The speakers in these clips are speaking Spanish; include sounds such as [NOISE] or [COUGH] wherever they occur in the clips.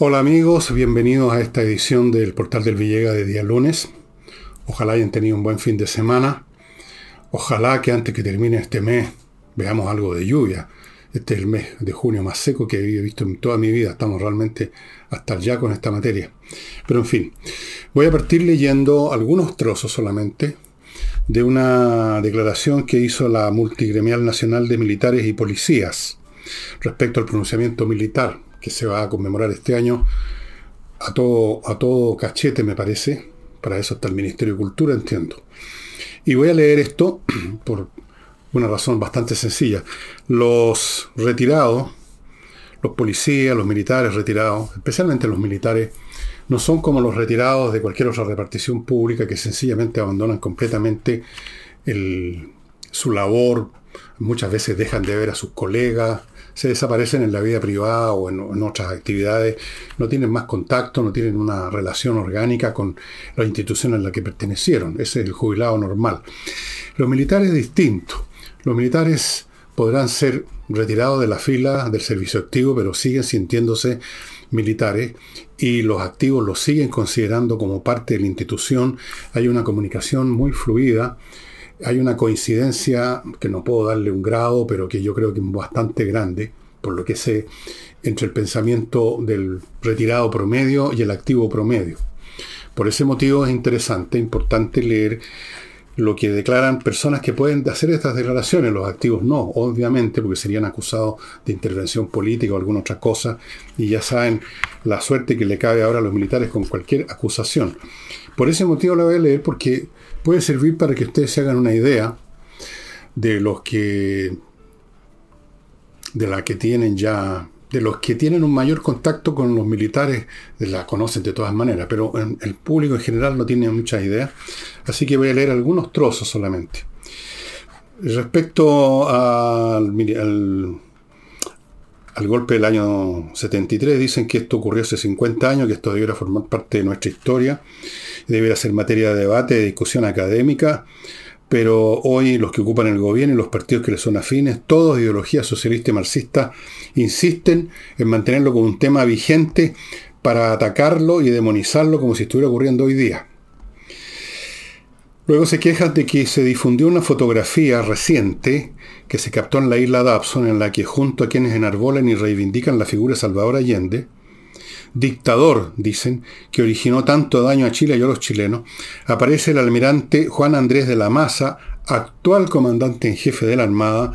Hola amigos, bienvenidos a esta edición del Portal del Villega de día lunes. Ojalá hayan tenido un buen fin de semana. Ojalá que antes que termine este mes veamos algo de lluvia. Este es el mes de junio más seco que he visto en toda mi vida. Estamos realmente hasta allá con esta materia. Pero en fin, voy a partir leyendo algunos trozos solamente de una declaración que hizo la Multigremial Nacional de Militares y Policías respecto al pronunciamiento militar que se va a conmemorar este año a todo, a todo cachete, me parece. Para eso está el Ministerio de Cultura, entiendo. Y voy a leer esto [CLEARS THROAT] por una razón bastante sencilla. Los retirados, los policías, los militares retirados, especialmente los militares, no son como los retirados de cualquier otra repartición pública que sencillamente abandonan completamente su labor, muchas veces dejan de ver a sus colegas, se desaparecen en la vida privada o en, otras actividades, no tienen más contacto, no tienen una relación orgánica con la institución a la que pertenecieron. Ese es el jubilado normal. Los militares distintos. Los militares podrán ser retirados de la fila del servicio activo, pero siguen sintiéndose militares y los activos los siguen considerando como parte de la institución. Hay una comunicación muy fluida hay una coincidencia que no puedo darle un grado, pero que yo creo que es bastante grande, por lo que sé, entre el pensamiento del retirado promedio y el activo promedio. Por ese motivo es interesante, importante leer lo que declaran personas que pueden hacer estas declaraciones, los activos no, obviamente, porque serían acusados de intervención política o alguna otra cosa, y ya saben la suerte que le cabe ahora a los militares con cualquier acusación. Por ese motivo la voy a leer porque puede servir para que ustedes se hagan una idea de los que de la que tienen ya de los que tienen un mayor contacto con los militares, la conocen de todas maneras, pero el público en general no tiene mucha idea, así que voy a leer algunos trozos solamente. Respecto al, al, al golpe del año 73, dicen que esto ocurrió hace 50 años, que esto debiera formar parte de nuestra historia, debiera ser materia de debate, de discusión académica, pero hoy los que ocupan el gobierno y los partidos que les son afines, todos de ideología socialista y marxista, insisten en mantenerlo como un tema vigente para atacarlo y demonizarlo como si estuviera ocurriendo hoy día. Luego se quejan de que se difundió una fotografía reciente que se captó en la isla Dabson en la que junto a quienes enarbolan y reivindican la figura de Salvador Allende, dictador, dicen, que originó tanto daño a Chile y a los chilenos, aparece el almirante Juan Andrés de la Maza, actual comandante en jefe de la Armada,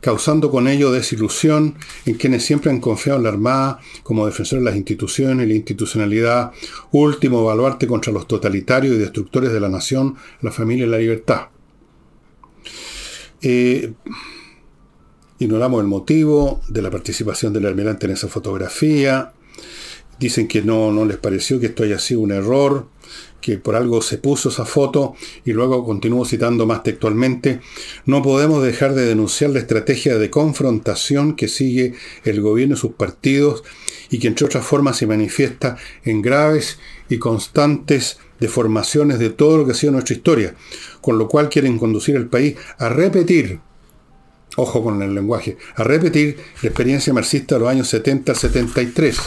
causando con ello desilusión en quienes siempre han confiado en la Armada como defensor de las instituciones y la institucionalidad, último baluarte contra los totalitarios y destructores de la nación, la familia y la libertad. Eh, ignoramos el motivo de la participación del almirante en esa fotografía, Dicen que no, no les pareció que esto haya sido un error, que por algo se puso esa foto y luego continúo citando más textualmente, no podemos dejar de denunciar la estrategia de confrontación que sigue el gobierno y sus partidos y que entre otras formas se manifiesta en graves y constantes deformaciones de todo lo que ha sido nuestra historia, con lo cual quieren conducir al país a repetir, ojo con el lenguaje, a repetir la experiencia marxista de los años 70 73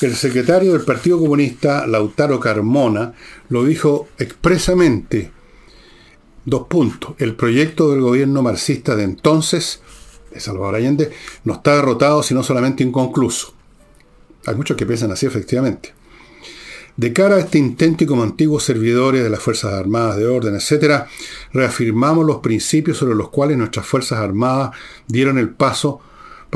el secretario del Partido Comunista, Lautaro Carmona, lo dijo expresamente. Dos puntos. El proyecto del gobierno marxista de entonces, de Salvador Allende, no está derrotado, sino solamente inconcluso. Hay muchos que piensan así, efectivamente. De cara a este intento y como antiguos servidores de las Fuerzas Armadas de Orden, etc., reafirmamos los principios sobre los cuales nuestras Fuerzas Armadas dieron el paso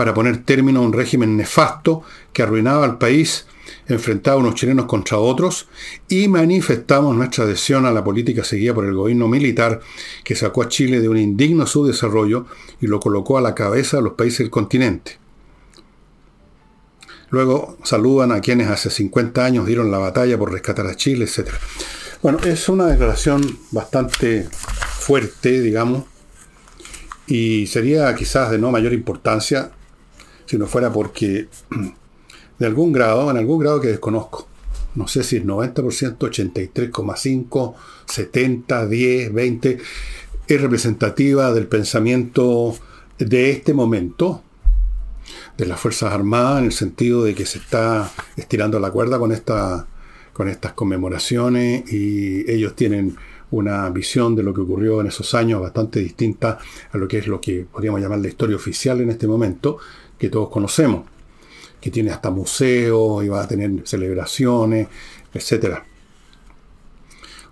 para poner término a un régimen nefasto que arruinaba al país, enfrentaba a unos chilenos contra otros, y manifestamos nuestra adhesión a la política seguida por el gobierno militar que sacó a Chile de un indigno subdesarrollo y lo colocó a la cabeza de los países del continente. Luego saludan a quienes hace 50 años dieron la batalla por rescatar a Chile, etc. Bueno, es una declaración bastante fuerte, digamos, y sería quizás de no mayor importancia si no fuera porque [CLEARS THROAT] de algún grado, en algún grado que desconozco, no sé si es 90%, 83,5, 70, 10, 20, es representativa del pensamiento de este momento, de las Fuerzas Armadas en el sentido de que se está estirando la cuerda con, esta, con estas conmemoraciones y ellos tienen una visión de lo que ocurrió en esos años bastante distinta a lo que es lo que podríamos llamar la historia oficial en este momento, que todos conocemos, que tiene hasta museos y va a tener celebraciones, etcétera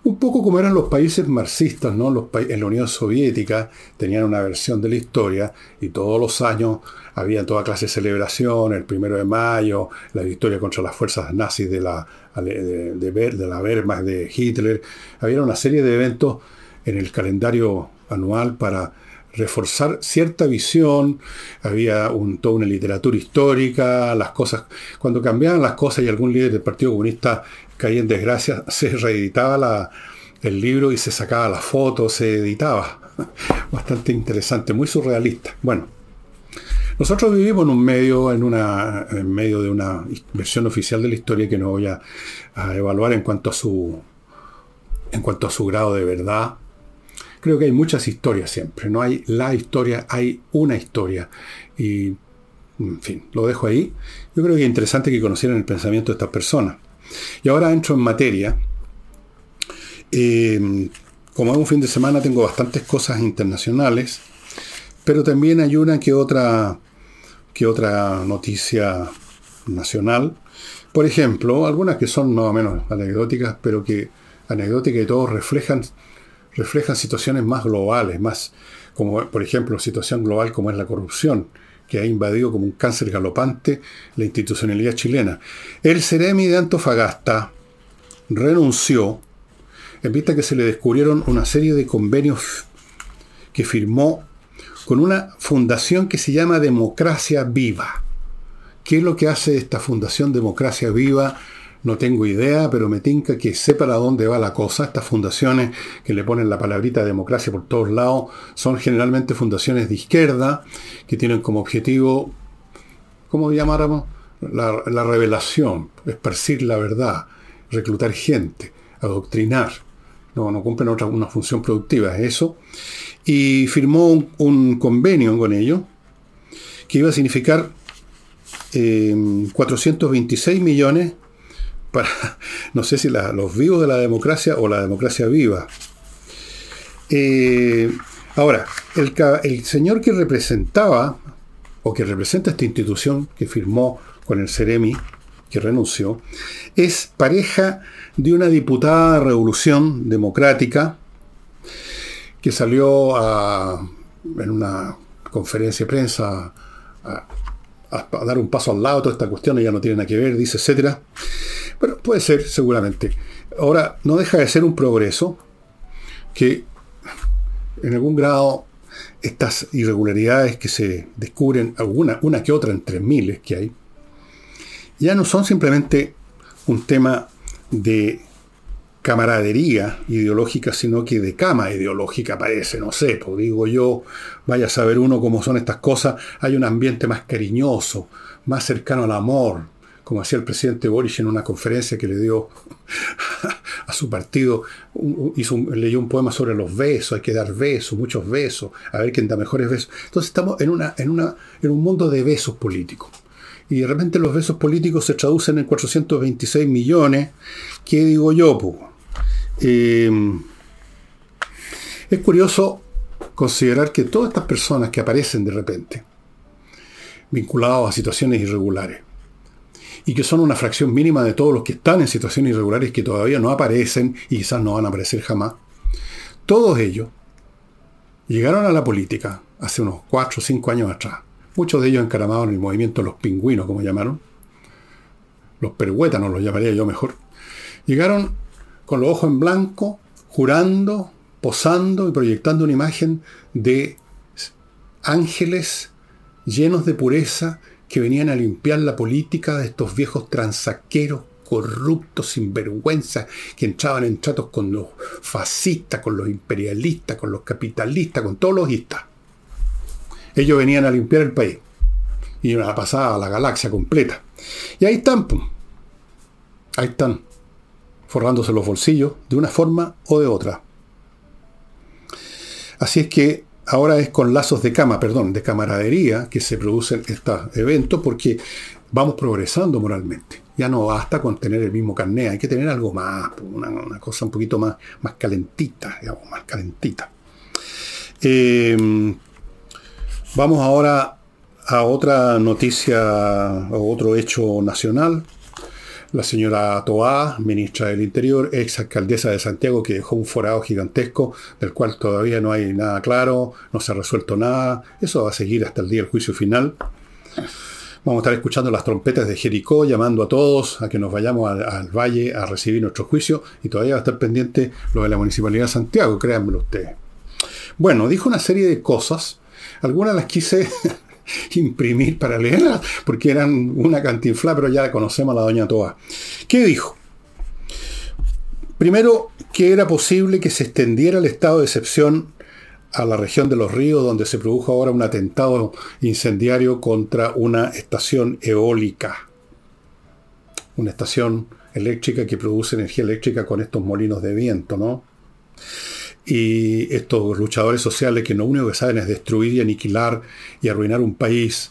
un poco como eran los países marxistas, ¿no? Los en la Unión Soviética tenían una versión de la historia y todos los años había toda clase de celebración, el primero de mayo, la victoria contra las fuerzas nazis de la, de, de, la Wehrmacht de Hitler. Había una serie de eventos en el calendario anual para reforzar cierta visión, había un, toda una literatura histórica, las cosas, cuando cambiaban las cosas y algún líder del Partido Comunista caía en desgracia, [LAUGHS] se reeditaba el libro y se sacaba la foto, se editaba. [LAUGHS] Bastante interesante, muy surrealista. Bueno, nosotros vivimos en un medio, en, una, en medio de una versión oficial de la historia que no voy a, evaluar en cuanto a su en cuanto a su grado de verdad. Creo que hay muchas historias siempre, no hay la historia, hay una historia. Y, en fin, lo dejo ahí. Yo creo que es interesante que conocieran el pensamiento de estas personas. Y ahora entro en materia. Eh, como es un fin de semana, tengo bastantes cosas internacionales, pero también hay una que otra, que otra noticia nacional. Por ejemplo, algunas que son más menos anecdóticas, pero que anecdóticas y todos reflejan, reflejan situaciones más globales, más como por ejemplo situación global como es la corrupción que ha invadido como un cáncer galopante la institucionalidad chilena. El Ceremi de Antofagasta renunció en vista que se le descubrieron una serie de convenios que firmó con una fundación que se llama Democracia Viva. ¿Qué es lo que hace esta fundación Democracia Viva? No tengo idea, pero me tinca que sé para dónde va la cosa. Estas fundaciones que le ponen la palabrita democracia por todos lados son generalmente fundaciones de izquierda que tienen como objetivo, ¿cómo llamáramos? La, la revelación, esparcir la verdad, reclutar gente, adoctrinar. No, no cumplen otra una función productiva, es eso. Y firmó un, convenio con ellos que iba a significar 426 eh, millones para, no sé si los vivos de la democracia o la democracia viva. Eh, ahora, el, señor que representaba, o que representa esta institución que firmó con el Ceremi, que renunció, es pareja de una diputada de Revolución Democrática que salió en una conferencia de prensa a, a, dar un paso al lado, toda esta cuestión ya no tiene nada que ver, dice, etcétera. Pero puede ser, seguramente. Ahora, no deja de ser un progreso que en algún grado estas irregularidades que se descubren, alguna, una que otra entre miles que hay, ya no son simplemente un tema de camaradería ideológica, sino que de cama ideológica parece, no sé, pues digo yo, vaya a saber uno cómo son estas cosas, hay un ambiente más cariñoso, más cercano al amor, como hacía el presidente Boris en una conferencia que le dio [LAUGHS] a su partido, leyó un poema sobre los besos, hay que dar besos, muchos besos, a ver quién da mejores besos. Entonces estamos en, una, en, una, en un mundo de besos políticos. Y de repente los besos políticos se traducen en 426 millones. ¿Qué digo yo? Eh, es curioso considerar que todas estas personas que aparecen de repente, vinculados a situaciones irregulares, y que son una fracción mínima de todos los que están en situaciones irregulares que todavía no aparecen y quizás no van a aparecer jamás. Todos ellos llegaron a la política hace unos 4 o 5 años atrás. Muchos de ellos encaramados en el movimiento Los Pingüinos, como llamaron. Los perhuétanos los llamaría yo mejor. Llegaron con los ojos en blanco, jurando, posando y proyectando una imagen de ángeles llenos de pureza que venían a limpiar la política de estos viejos transaqueros corruptos, sinvergüenza, que entraban en tratos con los fascistas, con los imperialistas, con los capitalistas, con todos los istas. Ellos venían a limpiar el país. Y una pasada a la galaxia completa. Y ahí están, ahí están, forrándose los bolsillos de una forma o de otra. Así es que ahora es con lazos de cama, perdón, de camaradería que se producen estos eventos porque vamos progresando moralmente. Ya no basta con tener el mismo carné, hay que tener algo más, una, cosa un poquito más, más calentita, más calentita. Eh, vamos ahora a otra noticia, o otro hecho nacional. La señora Toá, ministra del Interior, ex alcaldesa de Santiago, que dejó un forado gigantesco, del cual todavía no hay nada claro, no se ha resuelto nada. Eso va a seguir hasta el día del juicio final. Vamos a estar escuchando las trompetas de Jericó, llamando a todos a que nos vayamos al, valle a recibir nuestro juicio y todavía va a estar pendiente lo de la Municipalidad de Santiago, créanmelo ustedes. Bueno, dijo una serie de cosas, algunas las quise [LAUGHS] imprimir para leerlas porque eran una cantinfla, pero ya conocemos a la doña Toa. ¿Qué dijo? Primero, que era posible que se extendiera el estado de excepción a la región de los ríos, donde se produjo ahora un atentado incendiario contra una estación eólica. Una estación eléctrica que produce energía eléctrica con estos molinos de viento, ¿no? Y estos luchadores sociales que lo único que saben es destruir y aniquilar y arruinar un país,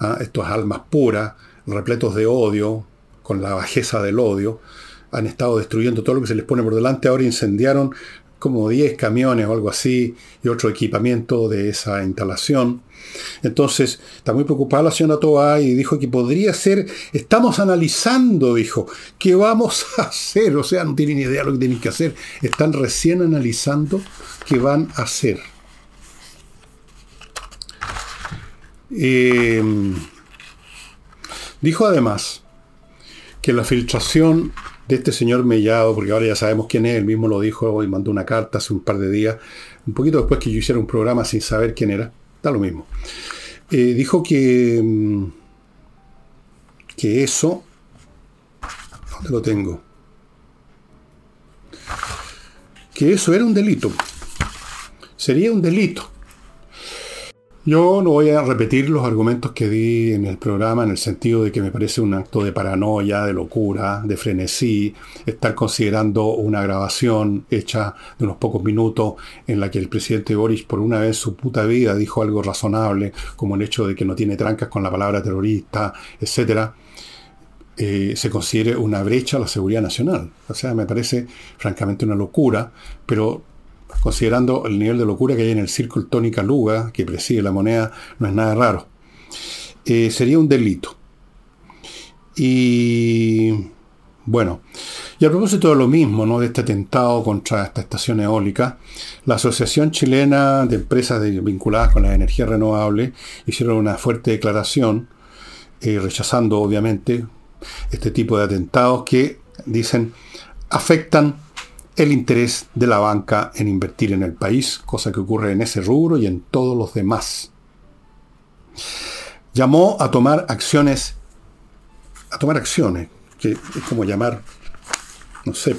¿ah? estos almas puras, repletos de odio, con la bajeza del odio, han estado destruyendo todo lo que se les pone por delante. Ahora incendiaron como 10 camiones o algo así y otro equipamiento de esa instalación. Entonces, está muy preocupada la señora Toa y dijo que podría ser, estamos analizando, dijo, ¿qué vamos a hacer? O sea, no tienen idea de lo que tienen que hacer. Están recién analizando qué van a hacer. Em, dijo además que la filtración de este señor Mellado, porque ahora ya sabemos quién es, él mismo lo dijo y mandó una carta hace un par de días, un poquito después que yo hiciera un programa sin saber quién era, da lo mismo. Eh, dijo que, mm, que eso, ¿dónde lo tengo? Que eso era un delito. Sería un delito. Yo no voy a repetir los argumentos que di en el programa en el sentido de que me parece un acto de paranoia, de locura, de frenesí, estar considerando una grabación hecha de unos pocos minutos en la que el presidente Boris por una vez su puta vida dijo algo razonable, como el hecho de que no tiene trancas con la palabra terrorista, etcétera. Eh, se considere una brecha a la seguridad nacional. O sea, me parece francamente una locura, pero considerando el nivel de locura que hay en el círculo tónica Luga, que preside la moneda, no es nada raro. Eh, sería un delito. Y bueno, y a propósito de lo mismo, ¿no? de este atentado contra esta estación eólica, la Asociación Chilena de Empresas vinculadas con la energía renovable hicieron una fuerte declaración, eh, rechazando obviamente este tipo de atentados que dicen afectan el interés de la banca en invertir en el país, cosa que ocurre en ese rubro y en todos los demás. Llamó a tomar acciones, a tomar acciones, que es como llamar, no sé,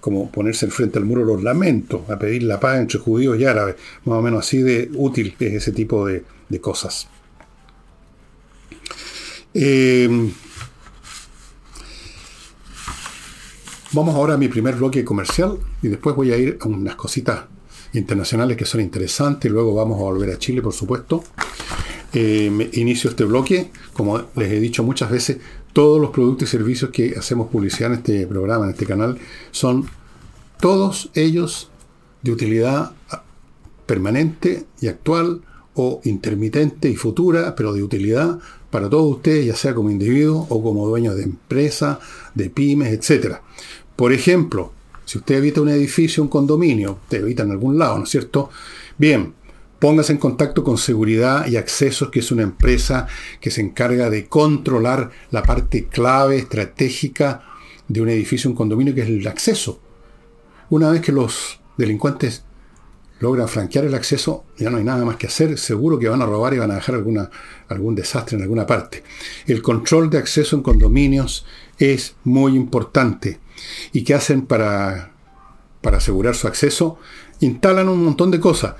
como ponerse frente al muro los lamentos, a pedir la paz entre judíos y árabes, más o menos así de útil es ese tipo de, cosas. Eh, Vamos ahora a mi primer bloque comercial y después voy a ir a unas cositas internacionales que son interesantes. Luego vamos a volver a Chile, por supuesto. Eh, inicio este bloque. Como les he dicho muchas veces, todos los productos y servicios que hacemos publicidad en este programa, en este canal, son todos ellos de utilidad permanente y actual o intermitente y futura, pero de utilidad para todos ustedes, ya sea como individuo o como dueños de empresa, de pymes, etcétera. Por ejemplo, si usted evita un edificio, un condominio, usted evita en algún lado, ¿no es cierto? Bien, póngase en contacto con Seguridad y Accesos, que es una empresa que se encarga de controlar la parte clave, estratégica de un edificio, un condominio, que es el acceso. Una vez que los delincuentes logran franquear el acceso, ya no hay nada más que hacer, seguro que van a robar y van a dejar algún desastre en alguna parte. El control de acceso en condominios es muy importante. ¿Y qué hacen para, para asegurar su acceso? Instalan un montón de cosas.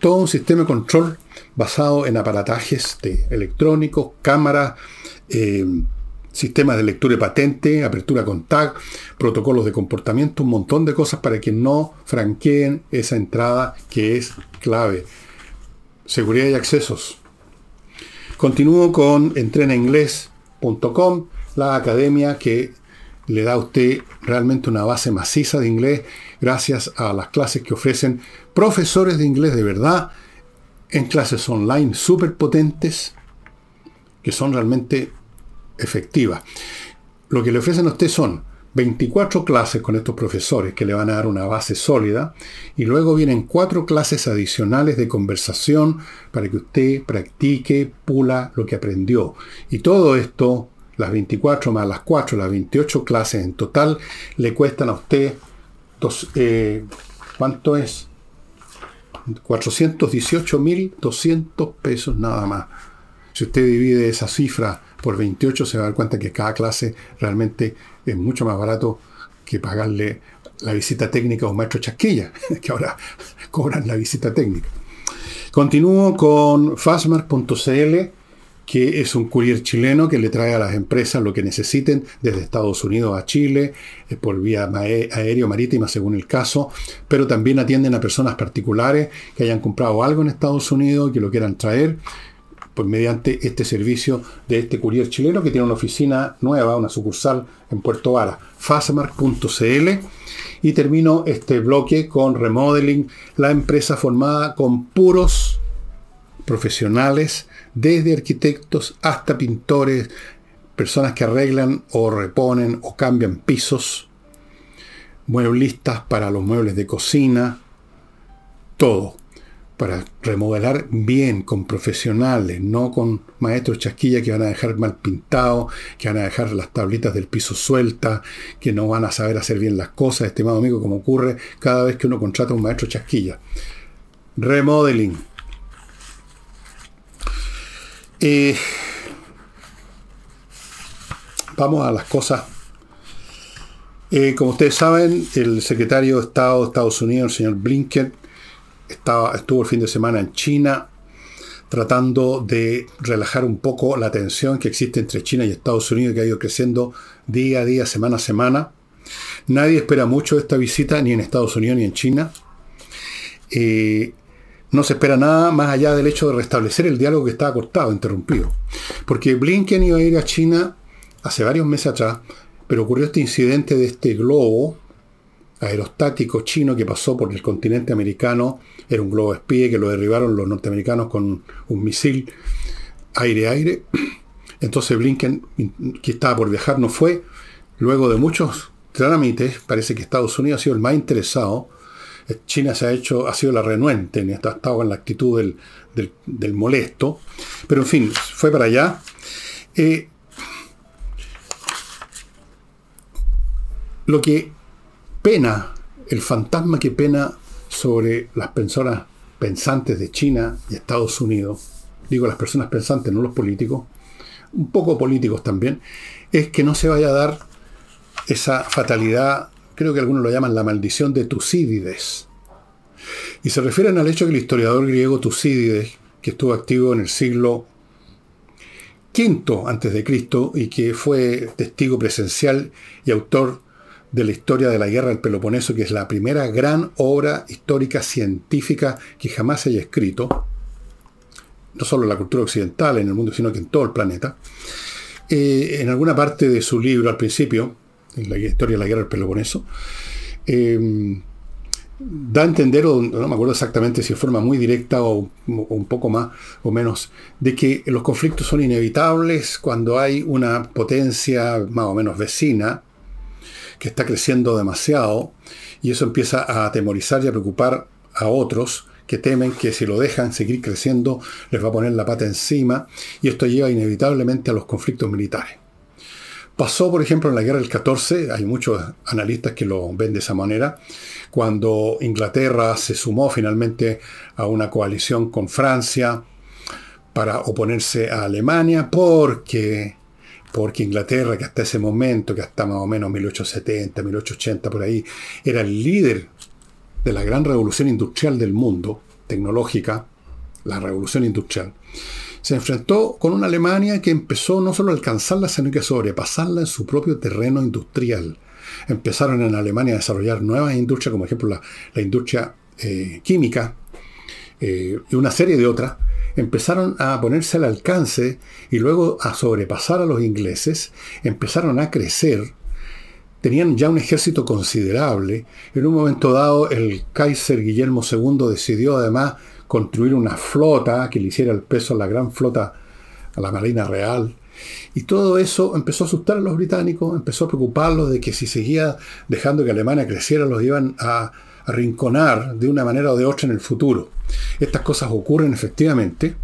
Todo un sistema de control basado en aparatajes de electrónicos, cámaras, eh, sistemas de lectura de patente, apertura con tag, protocolos de comportamiento, un montón de cosas para que no franqueen esa entrada que es clave. seguridad y accesos. Continúo con entrenainglés.com, la academia que le da a usted realmente una base maciza de inglés gracias a las clases que ofrecen profesores de inglés de verdad en clases online súper potentes que son realmente efectivas. Lo que le ofrecen a usted son 24 clases con estos profesores que le van a dar una base sólida y luego vienen cuatro clases adicionales de conversación para que usted practique, pula lo que aprendió. Y todo esto, las 24 más las 4, las 28 clases en total, le cuestan a usted, dos, eh, ¿cuánto es? 418.200 pesos nada más. Si usted divide esa cifra por 28 se va a dar cuenta que cada clase realmente es mucho más barato que pagarle la visita técnica a un maestro chasquilla, [LAUGHS] que ahora cobran la visita técnica. Continúo con fastmark.cl, que es un courier chileno que le trae a las empresas lo que necesiten desde Estados Unidos a Chile, eh, por vía aéreo, marítima, según el caso, pero también atienden a personas particulares que hayan comprado algo en Estados Unidos y que lo quieran traer pues mediante este servicio de este courier chileno que tiene una oficina nueva, una sucursal en Puerto Vara, fastmark.cl. Y termino este bloque con Remodeling, la empresa formada con puros profesionales, desde arquitectos hasta pintores, personas que arreglan o reponen o cambian pisos, mueblistas para los muebles de cocina, todo para remodelar bien, con profesionales, no con maestros chasquilla que van a dejar mal pintado, que van a dejar las tablitas del piso sueltas, que no van a saber hacer bien las cosas, estimado amigo, como ocurre cada vez que uno contrata a un maestro chasquilla. Remodeling. Eh, vamos a las cosas. Eh, como ustedes saben, el secretario de Estado de Estados Unidos, el señor Blinken, estaba, estuvo el fin de semana en China tratando de relajar un poco la tensión que existe entre China y Estados Unidos, que ha ido creciendo día a día, semana a semana. Nadie espera mucho de esta visita, ni en Estados Unidos ni en China. Eh, no se espera nada más allá del hecho de restablecer el diálogo que estaba cortado, interrumpido. Porque Blinken iba a ir a China hace varios meses atrás, pero ocurrió este incidente de este globo aerostático chino que pasó por el continente americano. Era un globo espía que lo derribaron los norteamericanos con un misil aire-aire. Entonces Blinken, que estaba por viajar, no fue. Luego de muchos trámites, parece que Estados Unidos ha sido el más interesado. China se ha hecho, ha sido la renuente, ha estado en la actitud del, molesto. Pero en fin, fue para allá. Eh, lo que pena, el fantasma que pena sobre las personas pensantes de China y Estados Unidos, digo las personas pensantes, no los políticos, un poco políticos también, es que no se vaya a dar esa fatalidad, creo que algunos lo llaman la maldición de Tucídides. Y se refieren al hecho que el historiador griego Tucídides, que estuvo activo en el siglo V Cristo y que fue testigo presencial y autor de la historia de la guerra del Peloponeso, que es la primera gran obra histórica científica que jamás se haya escrito, no solo en la cultura occidental, en el mundo, sino que en todo el planeta. Eh, en alguna parte de su libro al principio, en la historia de la guerra del Peloponeso, eh, da a entender, o no me acuerdo exactamente si de forma muy directa o, un poco más o menos, de que los conflictos son inevitables cuando hay una potencia más o menos vecina que está creciendo demasiado y eso empieza a atemorizar y a preocupar a otros que temen que si lo dejan seguir creciendo les va a poner la pata encima y esto lleva inevitablemente a los conflictos militares. Pasó, por ejemplo, en la guerra del 14, hay muchos analistas que lo ven de esa manera, cuando Inglaterra se sumó finalmente a una coalición con Francia para oponerse a Alemania porque porque Inglaterra, que hasta ese momento, que hasta más o menos 1870, 1880, por ahí, era el líder de la gran revolución industrial del mundo, tecnológica, la revolución industrial, se enfrentó con una Alemania que empezó no solo a alcanzarla, sino que a sobrepasarla en su propio terreno industrial. Empezaron en Alemania a desarrollar nuevas industrias, como ejemplo la, industria eh, química, y una serie de otras, empezaron a ponerse al alcance y luego a sobrepasar a los ingleses, empezaron a crecer, tenían ya un ejército considerable. En un momento dado, el Kaiser Guillermo II decidió además construir una flota que le hiciera el peso a la gran flota, a la Marina Real. Y todo eso empezó a asustar a los británicos, empezó a preocuparlos de que si seguía dejando que Alemania creciera, los iban a arrinconar de una manera o de otra en el futuro. Estas cosas ocurren efectivamente.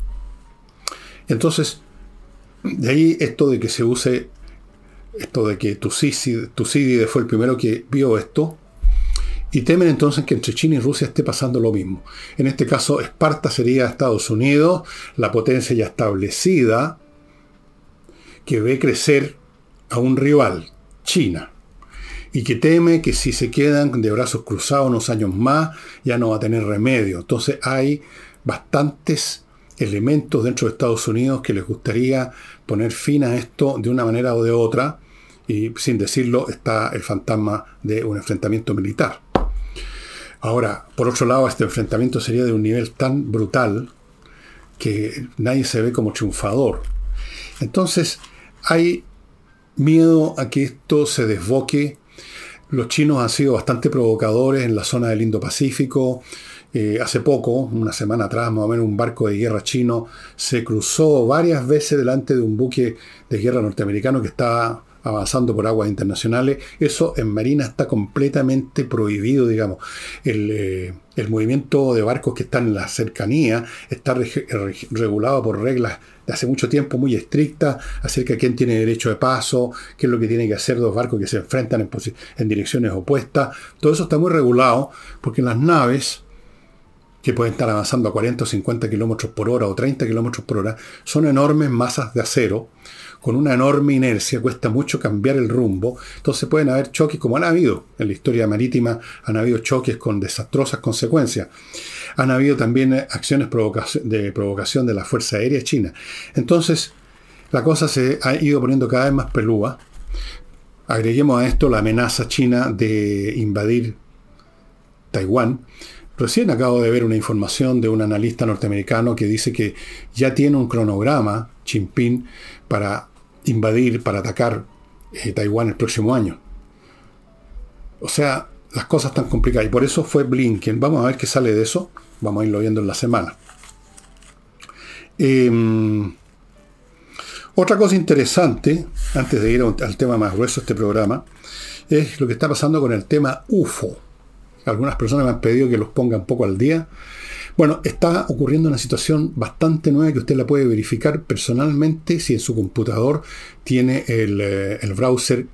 Entonces, de ahí esto de que se use, esto de que Tucídides fue el primero que vio esto, y temen entonces que entre China y Rusia esté pasando lo mismo. En este caso, Esparta sería Estados Unidos, la potencia ya establecida, que ve crecer a un rival, China, y que teme que si se quedan de brazos cruzados unos años más, ya no va a tener remedio. Entonces hay bastantes elementos dentro de Estados Unidos que les gustaría poner fin a esto de una manera o de otra, y sin decirlo está el fantasma de un enfrentamiento militar. Ahora, por otro lado, este enfrentamiento sería de un nivel tan brutal que nadie se ve como triunfador. Entonces, hay miedo a que esto se desboque. Los chinos han sido bastante provocadores en la zona del Indo-Pacífico. Eh, hace poco, una semana atrás, más o menos, un barco de guerra chino se cruzó varias veces delante de un buque de guerra norteamericano que estaba avanzando por aguas internacionales. Eso en Marina está completamente prohibido, digamos. Eh, el, movimiento de barcos que están en la cercanía está regulado por reglas de hace mucho tiempo muy estrictas acerca de quién tiene derecho de paso, qué es lo que tienen que hacer dos barcos que se enfrentan en, en direcciones opuestas. Todo eso está muy regulado porque las naves que pueden estar avanzando a 40 o 50 kilómetros por hora o 30 kilómetros por hora, son enormes masas de acero con una enorme inercia, cuesta mucho cambiar el rumbo, entonces pueden haber choques como han habido en la historia marítima, han habido choques con desastrosas consecuencias. Han habido también acciones de provocación de la Fuerza Aérea China. Entonces, la cosa se ha ido poniendo cada vez más pelúa. Agreguemos a esto la amenaza china de invadir Taiwán. Recién acabo de ver una información de un analista norteamericano que dice que ya tiene un cronograma, Jinping, para invadir, para atacar eh, Taiwán el próximo año. O sea, las cosas están complicadas. Y por eso fue Blinken. Vamos a ver qué sale de eso. Vamos a irlo viendo en la semana. Em, otra cosa interesante, antes de ir al tema más grueso de este programa, es lo que está pasando con el tema UFO. Algunas personas me han pedido que los ponga un poco al día. Bueno, está ocurriendo una situación bastante nueva que usted la puede verificar personalmente si en su computador tiene el, eh, browser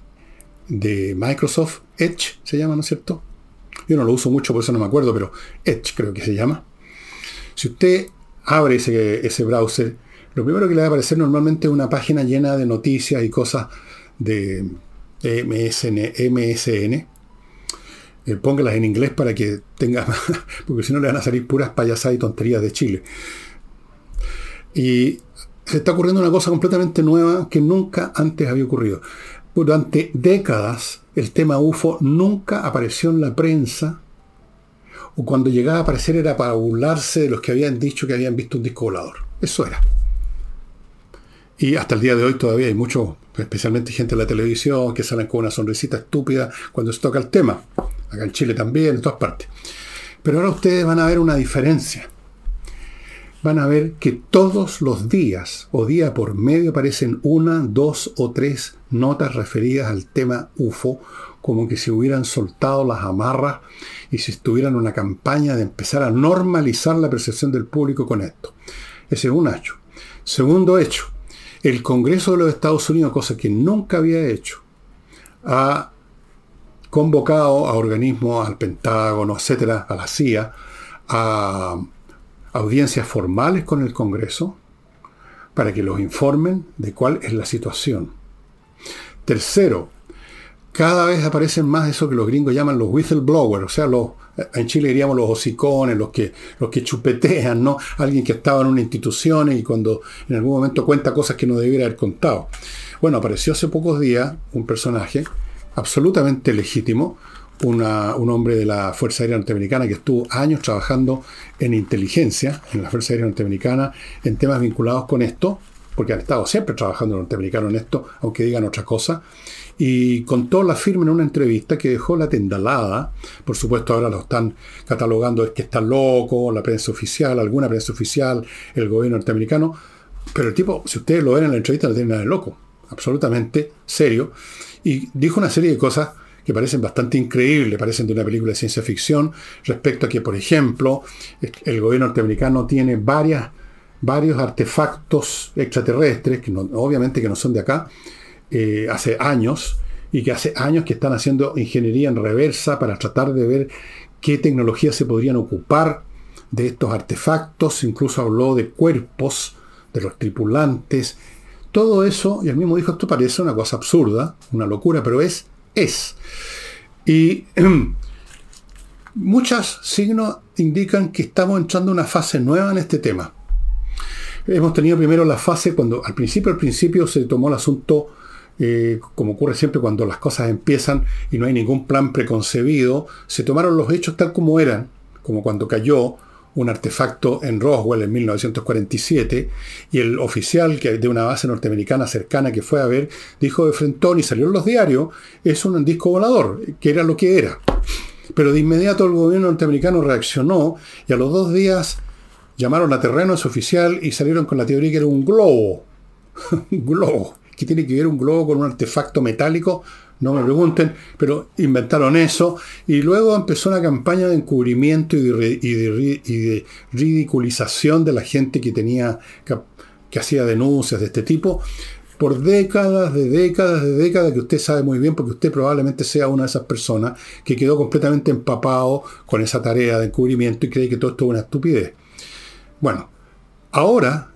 de Microsoft, Edge se llama, ¿no es cierto? Yo no lo uso mucho, por eso no me acuerdo, pero Edge creo que se llama. Si usted abre ese, ese browser, lo primero que le va a aparecer normalmente es una página llena de noticias y cosas de MSN, MSN eh, póngalas en inglés para que tenga, [LAUGHS] porque si no le van a salir puras payasadas y tonterías de Chile. Y se está ocurriendo una cosa completamente nueva que nunca antes había ocurrido. Durante décadas el tema UFO nunca apareció en la prensa, o cuando llegaba a aparecer era para burlarse de los que habían dicho que habían visto un disco volador. Eso era. Y hasta el día de hoy todavía hay muchos, especialmente gente de la televisión, que salen con una sonrisita estúpida cuando se toca el tema acá en Chile también, en todas partes. Pero ahora ustedes van a ver una diferencia. Van a ver que todos los días o día por medio aparecen una, dos o tres notas referidas al tema UFO, como que se hubieran soltado las amarras y si estuvieran en una campaña de empezar a normalizar la percepción del público con esto. Ese es un hecho. Segundo hecho, el Congreso de los Estados Unidos, cosa que nunca había hecho, ha convocado a organismos, al Pentágono, etcétera, a la CIA, a audiencias formales con el Congreso para que los informen de cuál es la situación. Tercero, cada vez aparecen más eso que los gringos llaman los whistleblowers, o sea, en Chile diríamos los hocicones, los que, los que chupetean, ¿no? Alguien que estaba en una institución y cuando en algún momento cuenta cosas que no debiera haber contado. Bueno, apareció hace pocos días un personaje absolutamente legítimo, un hombre de la Fuerza Aérea Norteamericana que estuvo años trabajando en inteligencia, en la Fuerza Aérea Norteamericana, en temas vinculados con esto, porque han estado siempre trabajando norteamericanos en esto, aunque digan otra cosa, y contó la firma en una entrevista que dejó la tendalada, por supuesto ahora lo están catalogando, es que está loco, la prensa oficial, alguna prensa oficial, el gobierno norteamericano, pero el tipo, si ustedes lo ven en la entrevista, no tiene nada de loco, absolutamente serio, y dijo una serie de cosas que parecen bastante increíbles, parecen de una película de ciencia ficción, respecto a que, por ejemplo, el gobierno norteamericano tiene varias, varios artefactos extraterrestres, que obviamente que no son de acá, eh, hace años, y que hace años que están haciendo ingeniería en reversa para tratar de ver qué tecnologías se podrían ocupar de estos artefactos, incluso habló de cuerpos de los tripulantes, todo eso, y él mismo dijo, esto parece una cosa absurda, una locura, pero es es. Y [CLEARS THROAT] muchos signos indican que estamos entrando en una fase nueva en este tema. Hemos tenido primero la fase cuando al principio, al principio se tomó el asunto, eh, como ocurre siempre cuando las cosas empiezan y no hay ningún plan preconcebido, se tomaron los hechos tal como eran, como cuando cayó un artefacto en Roswell en 1947 y el oficial que, de una base norteamericana cercana que fue a ver dijo de frentón y salió en los diarios, es un disco volador, que era lo que era. Pero de inmediato el gobierno norteamericano reaccionó y a los dos días llamaron a terreno a ese oficial y salieron con la teoría que era un globo. [LAUGHS] un globo. ¿Qué tiene que ver un globo con un artefacto metálico? No me pregunten, pero inventaron eso y luego empezó una campaña de encubrimiento y de, ridiculización de la gente que tenía que, hacía denuncias de este tipo por décadas, de décadas, de décadas, que usted sabe muy bien, porque usted probablemente sea una de esas personas que quedó completamente empapado con esa tarea de encubrimiento y cree que todo esto es una estupidez. Bueno, ahora,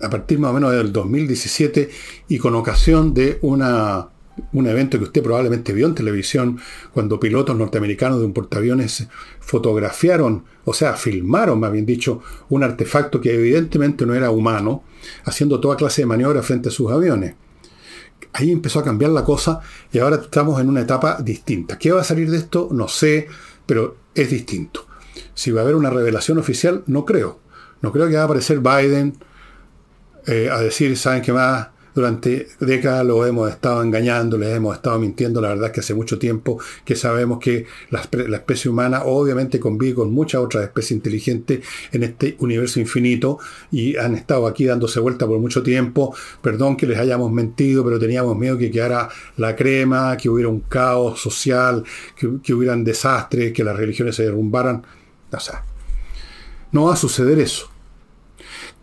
a partir más o menos del 2017, y con ocasión de una un evento que usted probablemente vio en televisión cuando pilotos norteamericanos de un portaaviones fotografiaron, o sea, filmaron, más bien dicho, un artefacto que evidentemente no era humano, haciendo toda clase de maniobras frente a sus aviones. Ahí empezó a cambiar la cosa y ahora estamos en una etapa distinta. ¿Qué va a salir de esto? No sé, pero es distinto. Si va a haber una revelación oficial, no creo. No creo que va a aparecer Biden eh, a decir, ¿saben qué más? Durante décadas lo hemos estado engañando, les hemos estado mintiendo. La verdad es que hace mucho tiempo que sabemos que la, especie humana obviamente convive con muchas otras especies inteligentes en este universo infinito y han estado aquí dándose vuelta por mucho tiempo. Perdón que les hayamos mentido, pero teníamos miedo que quedara la crema, que hubiera un caos social, que, que hubieran desastres, que las religiones se derrumbaran. O sea, no va a suceder eso.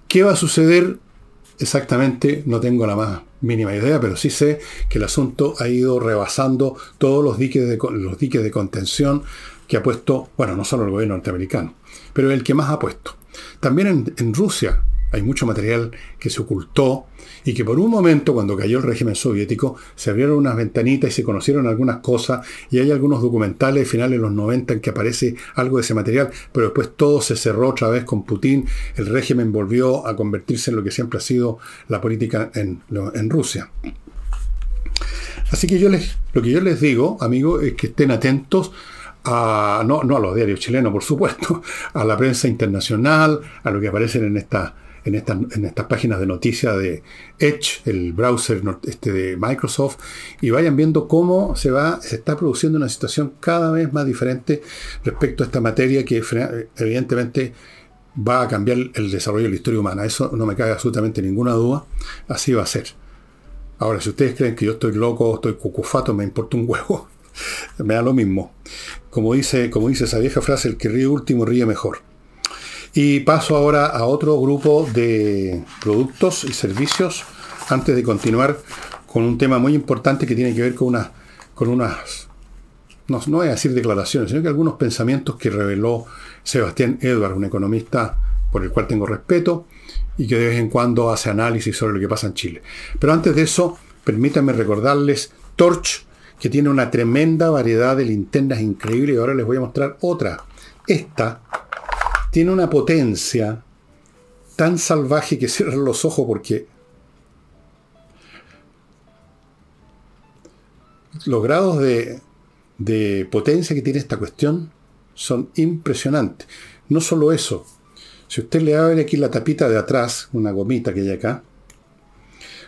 ¿Qué va a suceder? Exactamente, no tengo la más mínima idea, pero sí sé que el asunto ha ido rebasando todos los diques de, los diques de contención que ha puesto, bueno, no solo el gobierno norteamericano, pero el que más ha puesto. También en, en Rusia hay mucho material que se ocultó y que por un momento, cuando cayó el régimen soviético, se abrieron unas ventanitas y se conocieron algunas cosas y hay algunos documentales finales de los 90 en que aparece algo de ese material, pero después todo se cerró otra vez con Putin, el régimen volvió a convertirse en lo que siempre ha sido la política en, Rusia. Así que yo les, lo que yo les digo, amigos, es que estén atentos a, no, no a los diarios chilenos, por supuesto, [LAUGHS] a la prensa internacional, a lo que aparecen en esta en, en estas páginas de noticias de Edge, el browser este de Microsoft, y vayan viendo cómo se va, se está produciendo una situación cada vez más diferente respecto a esta materia que evidentemente va a cambiar el desarrollo de la historia humana. Eso no me cabe absolutamente ninguna duda. Así va a ser. Ahora, si ustedes creen que yo estoy loco, estoy cucufato, me importa un huevo. [LAUGHS] me da lo mismo. Como dice, como dice esa vieja frase, el que ríe último ríe mejor. Y paso ahora a otro grupo de productos y servicios antes de continuar con un tema muy importante que tiene que ver con, una, con unas, no, no voy a decir declaraciones, sino que algunos pensamientos que reveló Sebastián Edward, un economista por el cual tengo respeto y que de vez en cuando hace análisis sobre lo que pasa en Chile. Pero antes de eso, permítanme recordarles Torch, que tiene una tremenda variedad de linternas increíbles y ahora les voy a mostrar otra. Esta tiene una potencia tan salvaje que [LAUGHS] cierran los ojos porque los grados de, de potencia que tiene esta cuestión son impresionantes. No solo eso, si usted le abre aquí la tapita de atrás, una gomita que hay acá,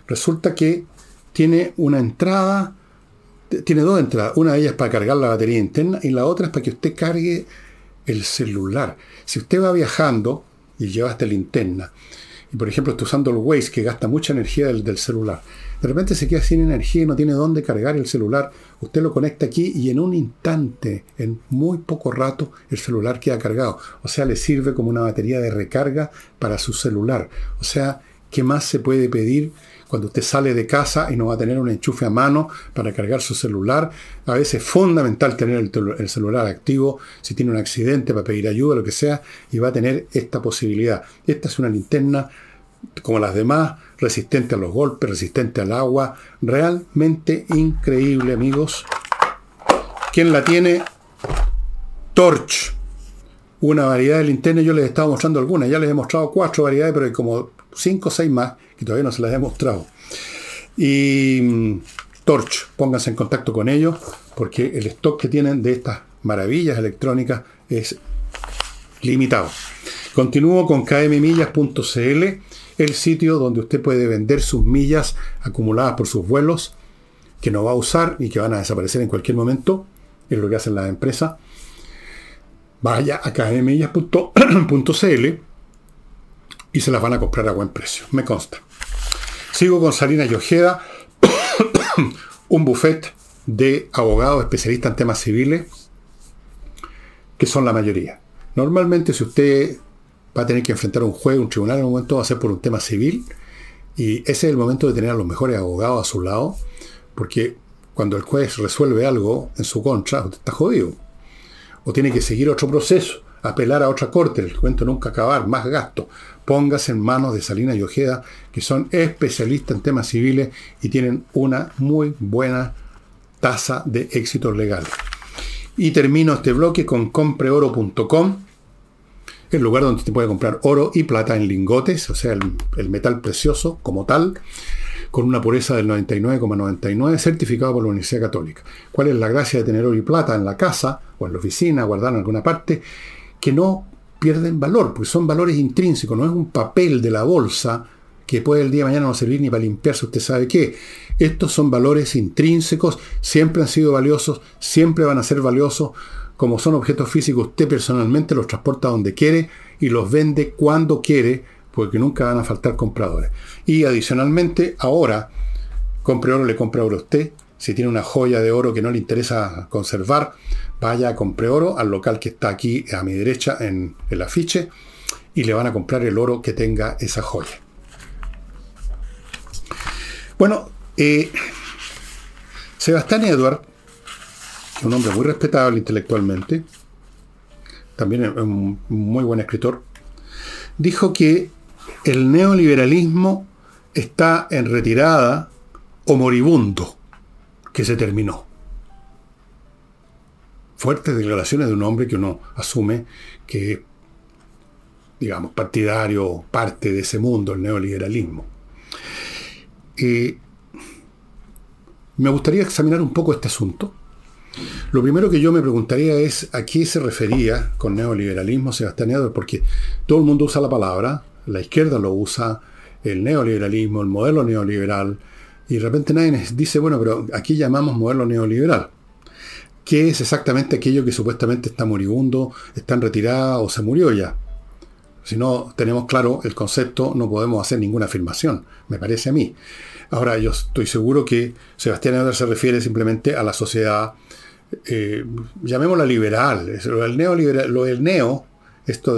resulta que tiene una entrada, tiene dos entradas. Una de ellas para cargar la batería interna y la otra es para que usted cargue el celular. Si usted va viajando y lleva esta linterna, y por ejemplo está usando el Waze que gasta mucha energía del, celular, de repente se queda sin energía y no tiene dónde cargar el celular, usted lo conecta aquí y en un instante, en muy poco rato, el celular queda cargado. O sea, le sirve como una batería de recarga para su celular. O sea, ¿qué más se puede pedir? Cuando usted sale de casa y no va a tener un enchufe a mano para cargar su celular. A veces es fundamental tener el, celular activo si tiene un accidente para pedir ayuda, lo que sea, y va a tener esta posibilidad. Esta es una linterna como las demás, resistente a los golpes, resistente al agua, realmente increíble, amigos. ¿Quién la tiene? Torch. Una variedad de linternas, yo les he estado mostrando algunas, ya les he mostrado cuatro variedades, pero hay como cinco o seis más que todavía no se las he mostrado. Y mm, Torch, pónganse en contacto con ellos, porque el stock que tienen de estas maravillas electrónicas es limitado. Continúo con kmmillas.cl, el sitio donde usted puede vender sus millas acumuladas por sus vuelos, que no va a usar y que van a desaparecer en cualquier momento, es lo que hacen las empresas. Vaya a kmmillas.cl [CLEARS THROAT] y se las van a comprar a buen precio, me consta. Sigo con Salina Ojeda, [COUGHS] un buffet de abogados especialistas en temas civiles, que son la mayoría. Normalmente si usted va a tener que enfrentar un juez, un tribunal, en un momento va a ser por un tema civil, y ese es el momento de tener a los mejores abogados a su lado, porque cuando el juez resuelve algo en su contra, usted está jodido. O tiene que seguir otro proceso, apelar a otra corte, el cuento nunca acabar, más gasto póngase en manos de Salina y Ojeda, que son especialistas en temas civiles y tienen una muy buena tasa de éxito legal. Y termino este bloque con compreoro.com, el lugar donde se puede comprar oro y plata en lingotes, o sea, el, metal precioso como tal, con una pureza del 99,99, certificado por la Universidad Católica. ¿Cuál es la gracia de tener oro y plata en la casa o en la oficina, guardado en alguna parte? Que no pierden valor, porque son valores intrínsecos, no es un papel de la bolsa que puede el día de mañana no servir ni para limpiarse usted sabe qué. Estos son valores intrínsecos, siempre han sido valiosos, siempre van a ser valiosos. Como son objetos físicos, usted personalmente los transporta donde quiere y los vende cuando quiere, porque nunca van a faltar compradores. Y adicionalmente, ahora, compre oro, le compra oro a usted. Si tiene una joya de oro que no le interesa conservar, vaya a compre oro al local que está aquí a mi derecha en el afiche y le van a comprar el oro que tenga esa joya. Bueno, eh, Sebastián Edward, un hombre muy respetable intelectualmente, también un muy buen escritor, dijo que el neoliberalismo está en retirada o moribundo, que se terminó fuertes declaraciones de un hombre que uno asume que digamos, partidario, parte de ese mundo, el neoliberalismo. me gustaría examinar un poco este asunto. Lo primero que yo me preguntaría es a qué se refería con neoliberalismo Sebastián Edwards, porque todo el mundo usa la palabra, la izquierda lo usa, el neoliberalismo, el modelo neoliberal, y de repente nadie dice, bueno, pero aquí llamamos modelo neoliberal qué es exactamente aquello que supuestamente está moribundo, está en retirada o se murió ya. Si no tenemos claro el concepto, no podemos hacer ninguna afirmación, me parece a mí. Ahora, yo estoy seguro que Sebastián Eder se refiere simplemente a la sociedad, eh, llamémosla liberal, lo del, neoliberal, lo del neo, esto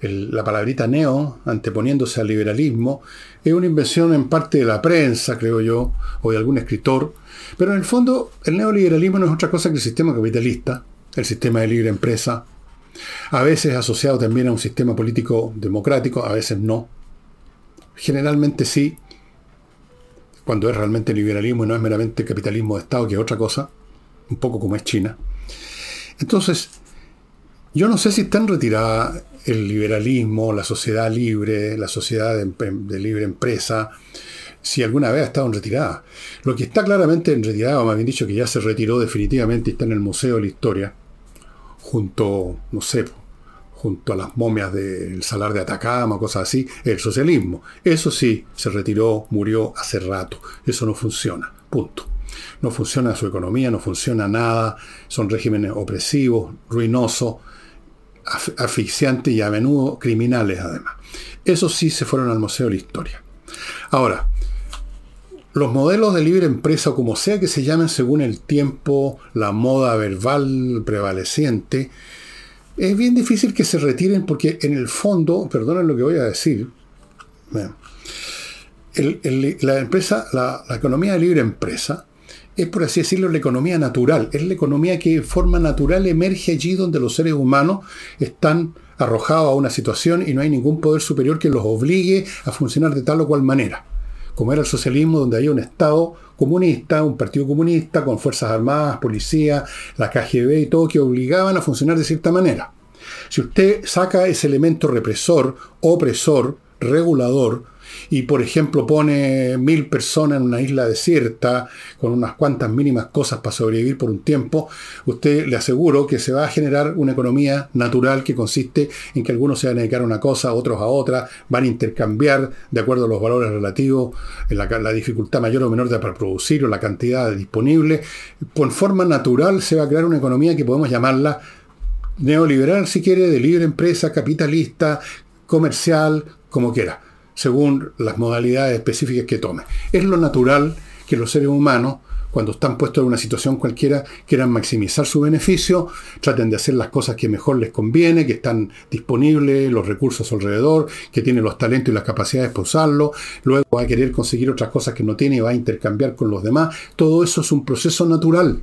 la palabrita neo, anteponiéndose al liberalismo, es una invención en parte de la prensa, creo yo, o de algún escritor, pero en el fondo, el neoliberalismo no es otra cosa que el sistema capitalista, el sistema de libre empresa, a veces asociado también a un sistema político democrático, a veces no. Generalmente sí, cuando es realmente liberalismo y no es meramente capitalismo de Estado, que es otra cosa, un poco como es China. Entonces, yo no sé si están retirada el liberalismo, la sociedad libre, la sociedad de, libre empresa, si alguna vez ha estado en retirada. Lo que está claramente en retirada, o más bien dicho, que ya se retiró definitivamente y está en el Museo de la Historia, junto, no sé, junto a las momias del Salar de Atacama, cosas así, el socialismo. Eso sí, se retiró, murió hace rato. Eso no funciona. Punto. No funciona su economía, no funciona nada. Son regímenes opresivos, ruinosos, asfixiantes y a menudo criminales además. Eso sí se fueron al Museo de la Historia. Ahora, los modelos de libre empresa, o como sea que se llamen según el tiempo, la moda verbal prevaleciente, es bien difícil que se retiren porque en el fondo, perdonen lo que voy a decir, la empresa, la, economía de libre empresa, es por así decirlo la economía natural, es la economía que de forma natural emerge allí donde los seres humanos están arrojados a una situación y no hay ningún poder superior que los obligue a funcionar de tal o cual manera. Como era el socialismo, donde había un Estado comunista, un partido comunista, con fuerzas armadas, policía, la KGB y todo, que obligaban a funcionar de cierta manera. Si usted saca ese elemento represor, opresor, regulador, y por ejemplo pone mil personas en una isla desierta con unas cuantas mínimas cosas para sobrevivir por un tiempo, usted le aseguro que se va a generar una economía natural que consiste en que algunos se van a dedicar a una cosa, otros a otra, van a intercambiar de acuerdo a los valores relativos, la, la dificultad mayor o menor de para producir o la cantidad disponible. Por forma natural se va a crear una economía que podemos llamarla neoliberal, si quiere, de libre empresa, capitalista, comercial, como quiera según las modalidades específicas que tome. Es lo natural que los seres humanos, cuando están puestos en una situación cualquiera, quieran maximizar su beneficio, traten de hacer las cosas que mejor les conviene, que están disponibles, los recursos alrededor, que tienen los talentos y las capacidades para usarlo, luego va a querer conseguir otras cosas que no tiene y va a intercambiar con los demás. Todo eso es un proceso natural.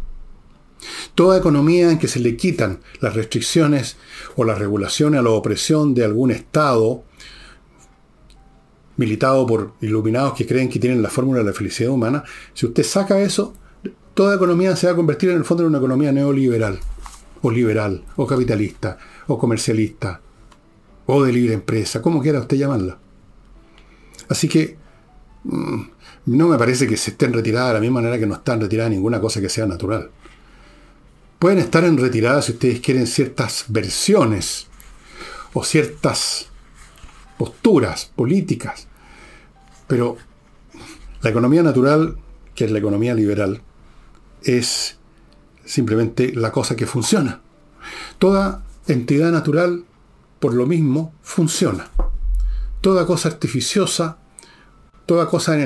Toda economía en que se le quitan las restricciones o las regulaciones a la opresión de algún Estado, militado por iluminados que creen que tienen la fórmula de la felicidad humana, si usted saca eso, toda economía se va a convertir en el fondo en una economía neoliberal, o liberal, o capitalista, o comercialista, o de libre empresa, como quiera usted llamarla. Así que mm, no me parece que se estén retiradas de la misma manera que no están retiradas ninguna cosa que sea natural. Pueden estar en retirada si ustedes quieren ciertas versiones o ciertas posturas políticas. Pero la economía natural, que es la economía liberal, es simplemente la cosa que funciona. Toda entidad natural, por lo mismo, funciona. Toda cosa artificiosa, toda cosa,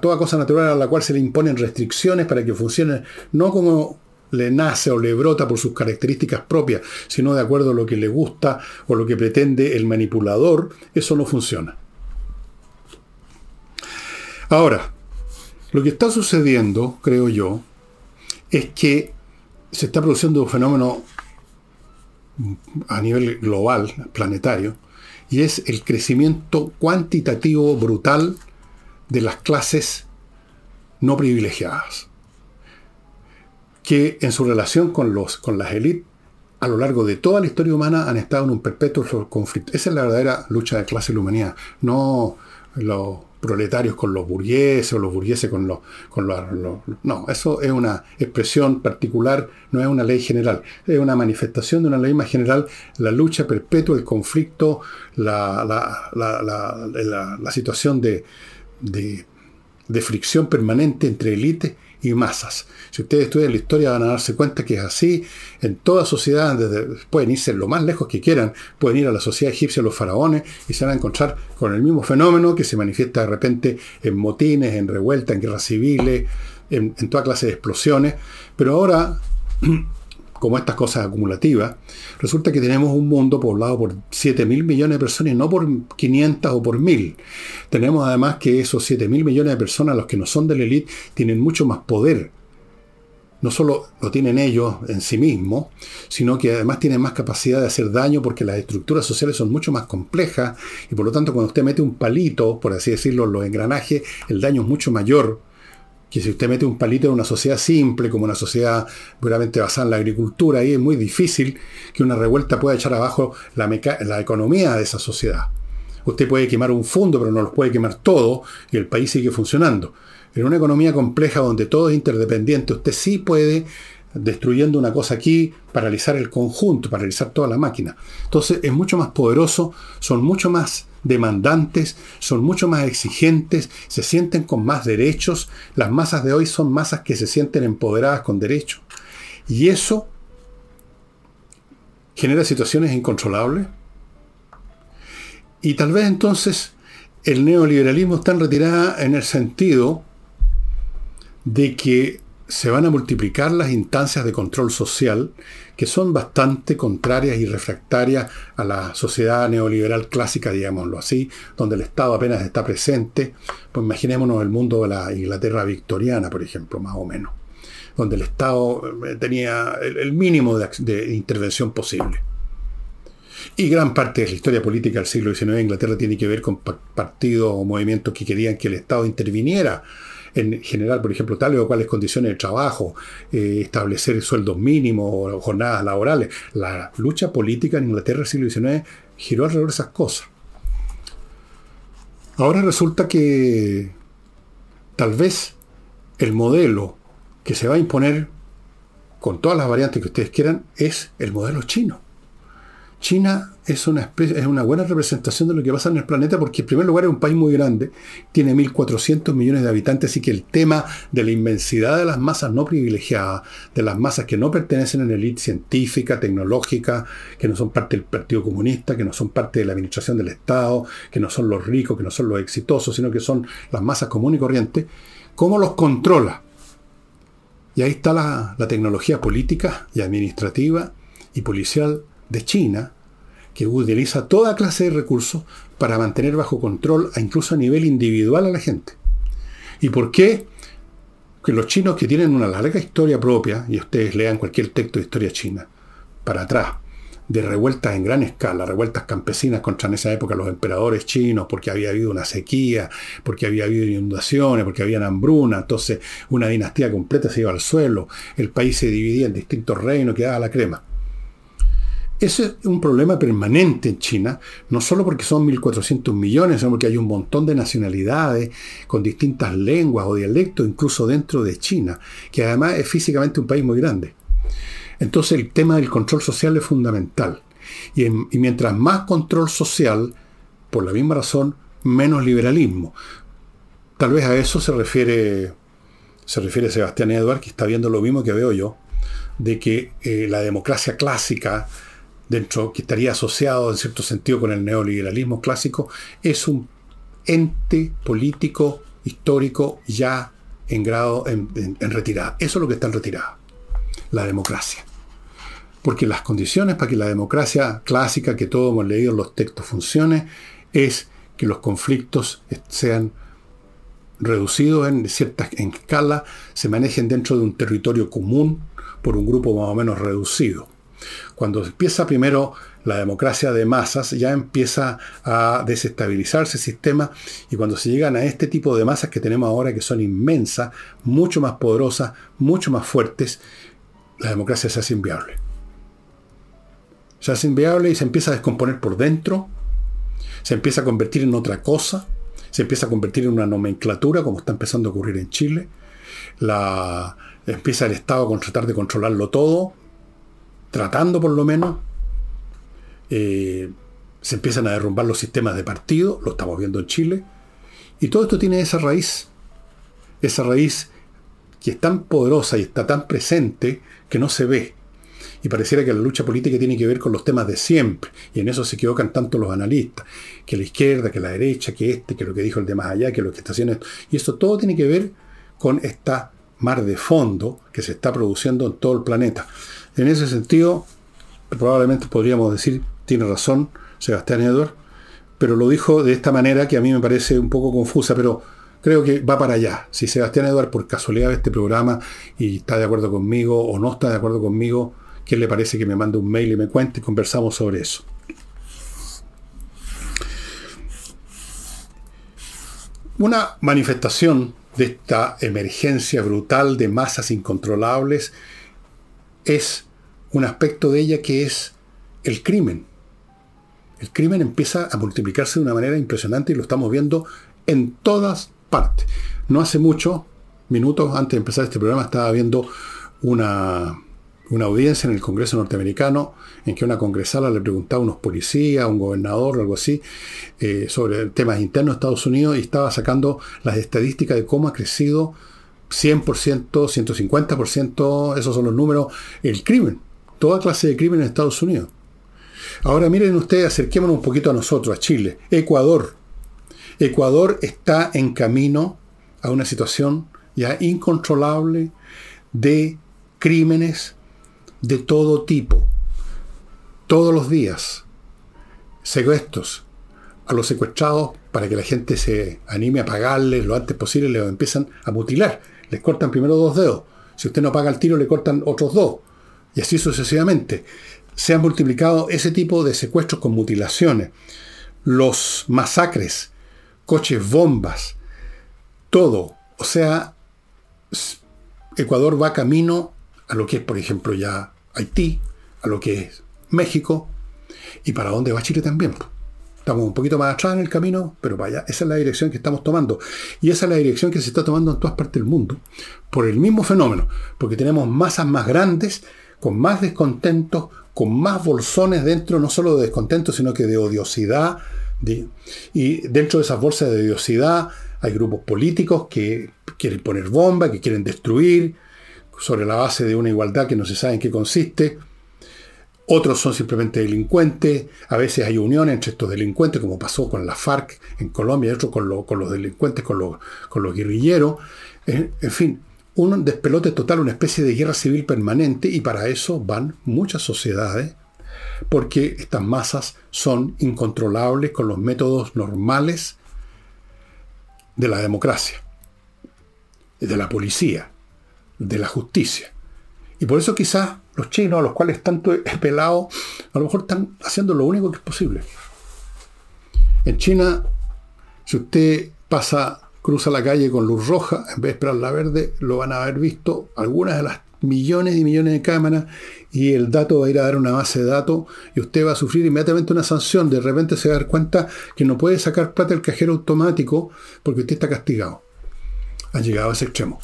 toda cosa natural a la cual se le imponen restricciones para que funcione, no como le nace o le brota por sus características propias, sino de acuerdo a lo que le gusta o lo que pretende el manipulador, eso no funciona. Ahora, lo que está sucediendo, creo yo, es que se está produciendo un fenómeno a nivel global, planetario, y es el crecimiento cuantitativo brutal de las clases no privilegiadas que en su relación con, los, con las élites a lo largo de toda la historia humana han estado en un perpetuo conflicto. Esa es la verdadera lucha de clase en la humanidad, no los proletarios con los burgueses o los burgueses con los... Con los, no, eso es una expresión particular, no es una ley general, es una manifestación de una ley más general, la lucha perpetua, el conflicto, la, la, situación de, de, de fricción permanente entre élites y masas. Si ustedes estudian la historia van a darse cuenta que es así en toda sociedad, pueden irse lo más lejos que quieran, pueden ir a la sociedad egipcia, los faraones, y se van a encontrar con el mismo fenómeno que se manifiesta de repente en motines, en revueltas, en guerras civiles, en, en toda clase de explosiones. Pero ahora [CLEARS THROAT] como estas cosas acumulativas, resulta que tenemos un mundo poblado por 7 mil millones de personas y no por 500 o por 1000. Tenemos además que esos 7 mil millones de personas, los que no son de la élite, tienen mucho más poder. No solo lo tienen ellos en sí mismos, sino que además tienen más capacidad de hacer daño porque las estructuras sociales son mucho más complejas y por lo tanto cuando usted mete un palito, por así decirlo, en los engranajes, el daño es mucho mayor que si usted mete un palito en una sociedad simple, como una sociedad puramente basada en la agricultura, ahí es muy difícil que una revuelta pueda echar abajo la, la economía de esa sociedad. Usted puede quemar un fondo, pero no los puede quemar todo y el país sigue funcionando. En una economía compleja donde todo es interdependiente, usted sí puede, destruyendo una cosa aquí, paralizar el conjunto, paralizar toda la máquina. Entonces es mucho más poderoso, son mucho más demandantes, son mucho más exigentes, se sienten con más derechos. Las masas de hoy son masas que se sienten empoderadas con derechos. Y eso genera situaciones incontrolables. Y tal vez entonces el neoliberalismo está en retirada en el sentido de que se van a multiplicar las instancias de control social que son bastante contrarias y refractarias a la sociedad neoliberal clásica, digámoslo así, donde el Estado apenas está presente. Pues imaginémonos el mundo de la Inglaterra victoriana, por ejemplo, más o menos, donde el Estado eh, tenía el mínimo de, intervención posible. Y gran parte de la historia política del siglo XIX en Inglaterra tiene que ver con partidos o movimientos que querían que el Estado interviniera en general, por ejemplo, tales o cuales condiciones de trabajo, eh, establecer sueldos mínimos o jornadas laborales. La lucha política en Inglaterra del siglo XIX giró alrededor de esas cosas. Ahora resulta que tal vez el modelo que se va a imponer con todas las variantes que ustedes quieran es el modelo chino. China es una, buena representación de lo que pasa en el planeta porque en primer lugar es un país muy grande, tiene 1.400 millones de habitantes, y que el tema de la inmensidad de las masas no privilegiadas, de las masas que no pertenecen a la élite científica, tecnológica, que no son parte del Partido Comunista, que no son parte de la administración del Estado, que no son los ricos, que no son los exitosos, sino que son las masas comunes y corrientes, ¿cómo los controla? Y ahí está la, la tecnología política y administrativa y policial de China, que utiliza toda clase de recursos para mantener bajo control, incluso a nivel individual, a la gente. ¿Y por qué? Que los chinos que tienen una larga historia propia, y ustedes lean cualquier texto de historia china, para atrás, de revueltas en gran escala, revueltas campesinas contra en esa época los emperadores chinos, porque había habido una sequía, porque había habido inundaciones, porque había hambruna, entonces una dinastía completa se iba al suelo, el país se dividía en distintos reinos, quedaba la crema. Ese es un problema permanente en China, no solo porque son 1.400 millones, sino porque hay un montón de nacionalidades con distintas lenguas o dialectos, incluso dentro de China, que además es físicamente un país muy grande. Entonces el tema del control social es fundamental. Y, mientras más control social, por la misma razón, menos liberalismo. Tal vez a eso se refiere, se refiere Sebastián Edward, que está viendo lo mismo que veo yo, de que eh, la democracia clásica, dentro, que estaría asociado en cierto sentido con el neoliberalismo clásico, es un ente político histórico ya en grado, en, retirada. Eso es lo que está en retirada, la democracia. Porque las condiciones para que la democracia clásica, que todos hemos leído en los textos, funcione, es que los conflictos sean reducidos en cierta escala, se manejen dentro de un territorio común por un grupo más o menos reducido. Cuando empieza primero la democracia de masas, ya empieza a desestabilizarse el sistema y cuando se llegan a este tipo de masas que tenemos ahora, que son inmensas, mucho más poderosas, mucho más fuertes, la democracia se hace inviable. Se hace inviable y se empieza a descomponer por dentro, se empieza a convertir en otra cosa, se empieza a convertir en una nomenclatura, como está empezando a ocurrir en Chile. La, empieza el Estado a tratar de controlarlo todo, tratando por lo menos, eh, se empiezan a derrumbar los sistemas de partido, lo estamos viendo en Chile, y todo esto tiene esa raíz, esa raíz que es tan poderosa y está tan presente que no se ve. Y pareciera que la lucha política tiene que ver con los temas de siempre, y en eso se equivocan tanto los analistas, que la izquierda, que la derecha, que este, que lo que dijo el de más allá, que lo que está haciendo Y eso todo tiene que ver con esta mar de fondo que se está produciendo en todo el planeta. En ese sentido, probablemente podríamos decir, tiene razón Sebastián Edward, pero lo dijo de esta manera que a mí me parece un poco confusa, pero creo que va para allá. Si Sebastián Edward por casualidad ve este programa y está de acuerdo conmigo o no está de acuerdo conmigo, ¿qué le parece que me mande un mail y me cuente y conversamos sobre eso? Una manifestación de esta emergencia brutal de masas incontrolables es un aspecto de ella que es el crimen. El crimen empieza a multiplicarse de una manera impresionante y lo estamos viendo en todas partes. No hace mucho, minutos antes de empezar este programa, estaba viendo una, una audiencia en el Congreso norteamericano en que una congresala le preguntaba a unos policías, a un gobernador o algo así, eh, sobre temas internos de Estados Unidos y estaba sacando las estadísticas de cómo ha crecido 100%, 150%, esos son los números, el crimen, toda clase de crimen en Estados Unidos. Ahora miren ustedes, acerquémonos un poquito a nosotros, a Chile, Ecuador. Ecuador está en camino a una situación ya incontrolable de crímenes de todo tipo, todos los días, secuestros a los secuestrados para que la gente se anime a pagarles lo antes posible, les empiezan a mutilar, les cortan primero dos dedos, si usted no paga el tiro le cortan otros dos, y así sucesivamente. Se han multiplicado ese tipo de secuestros con mutilaciones, los masacres, coches bombas, todo. O sea, Ecuador va camino a lo que es, por ejemplo, ya Haití, a lo que es México, y para dónde va Chile también. Estamos un poquito más atrás en el camino, pero vaya, esa es la dirección que estamos tomando. Y esa es la dirección que se está tomando en todas partes del mundo, por el mismo fenómeno, porque tenemos masas más grandes, con más descontentos, con más bolsones dentro, no solo de descontento, sino que de odiosidad. y dentro de esas bolsas de odiosidad hay grupos políticos que quieren poner bomba, que quieren destruir, sobre la base de una igualdad que no se sabe en qué consiste. Otros son simplemente delincuentes. A veces hay unión entre estos delincuentes, como pasó con la FARC en Colombia, y otros con, los delincuentes, con, los guerrilleros. En, en fin, un despelote total, una especie de guerra civil permanente, y para eso van muchas sociedades, porque estas masas son incontrolables con los métodos normales de la democracia, de la policía, de la justicia. Y por eso quizás los chinos, a los cuales tanto he pelado, a lo mejor están haciendo lo único que es posible. En China, si usted pasa, cruza la calle con luz roja, en vez de esperar la verde, lo van a haber visto algunas de las millones y millones de cámaras y el dato va a ir a dar una base de datos y usted va a sufrir inmediatamente una sanción. De repente se va a dar cuenta que no puede sacar plata del cajero automático porque usted está castigado. Ha llegado a ese extremo.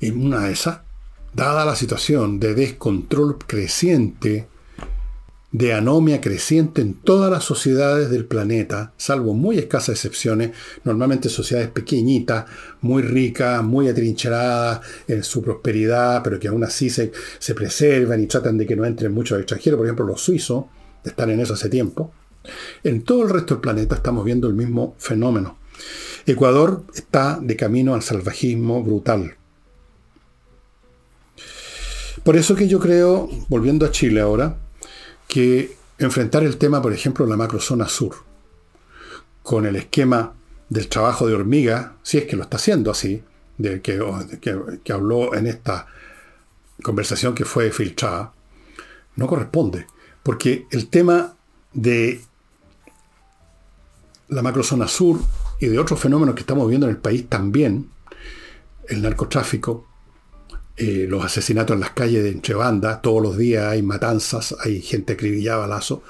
En una de esas, dada la situación de descontrol creciente, de anomia creciente en todas las sociedades del planeta, salvo muy escasas excepciones, normalmente sociedades pequeñitas, muy ricas, muy atrincheradas en su prosperidad, pero que aún así se, se preservan y tratan de que no entren muchos extranjeros, por ejemplo los suizos, están en eso hace tiempo. En todo el resto del planeta estamos viendo el mismo fenómeno. Ecuador está de camino al salvajismo brutal. Por eso que yo creo, volviendo a Chile ahora, que enfrentar el tema, por ejemplo, la macrozona sur, con el esquema del trabajo de hormiga, si es que lo está haciendo así, del que, que, habló en esta conversación que fue filtrada, no corresponde. Porque el tema de la macrozona sur y de otros fenómenos que estamos viendo en el país también, el narcotráfico, eh, los asesinatos en las calles de entre todos los días hay matanzas, hay gente acribillada a balazo,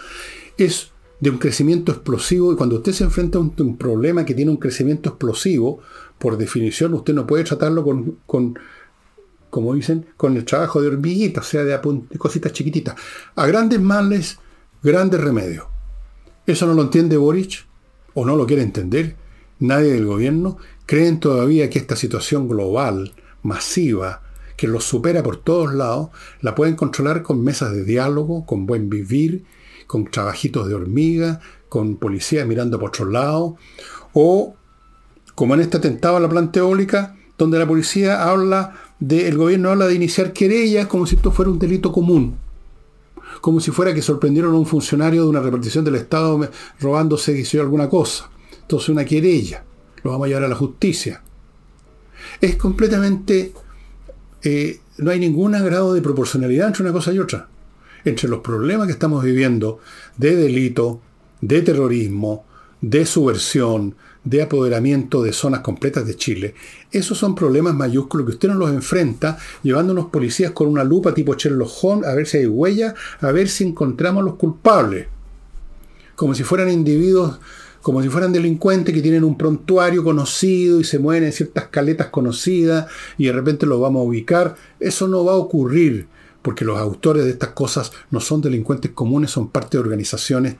es de un crecimiento explosivo y cuando usted se enfrenta a un, problema que tiene un crecimiento explosivo, por definición usted no puede tratarlo con, con como dicen, con el trabajo de hormiguita, o sea, de, de cositas chiquititas. A grandes males, grandes remedios. ¿Eso no lo entiende Boric? ¿O no lo quiere entender? Nadie del gobierno. ¿Creen todavía que esta situación global, masiva, que los supera por todos lados, la pueden controlar con mesas de diálogo, con buen vivir, con trabajitos de hormiga, con policías mirando por otro lado, o como en este atentado a la planta eólica, donde la policía habla de, el gobierno habla de iniciar querellas como si esto fuera un delito común, como si fuera que sorprendieron a un funcionario de una repartición del Estado robándose hizo alguna cosa. Entonces una querella, lo vamos a llevar a la justicia. Es completamente eh, no hay ningún grado de proporcionalidad entre una cosa y otra. Entre los problemas que estamos viviendo de delito, de terrorismo, de subversión, de apoderamiento de zonas completas de Chile, esos son problemas mayúsculos que usted no los enfrenta llevando unos policías con una lupa tipo Sherlock Holmes a ver si hay huellas, a ver si encontramos los culpables. como si fueran individuos, como si fueran delincuentes que tienen un prontuario conocido y se mueven en ciertas caletas conocidas y de repente los vamos a ubicar. Eso no va a ocurrir, porque los autores de estas cosas no son delincuentes comunes, son parte de organizaciones,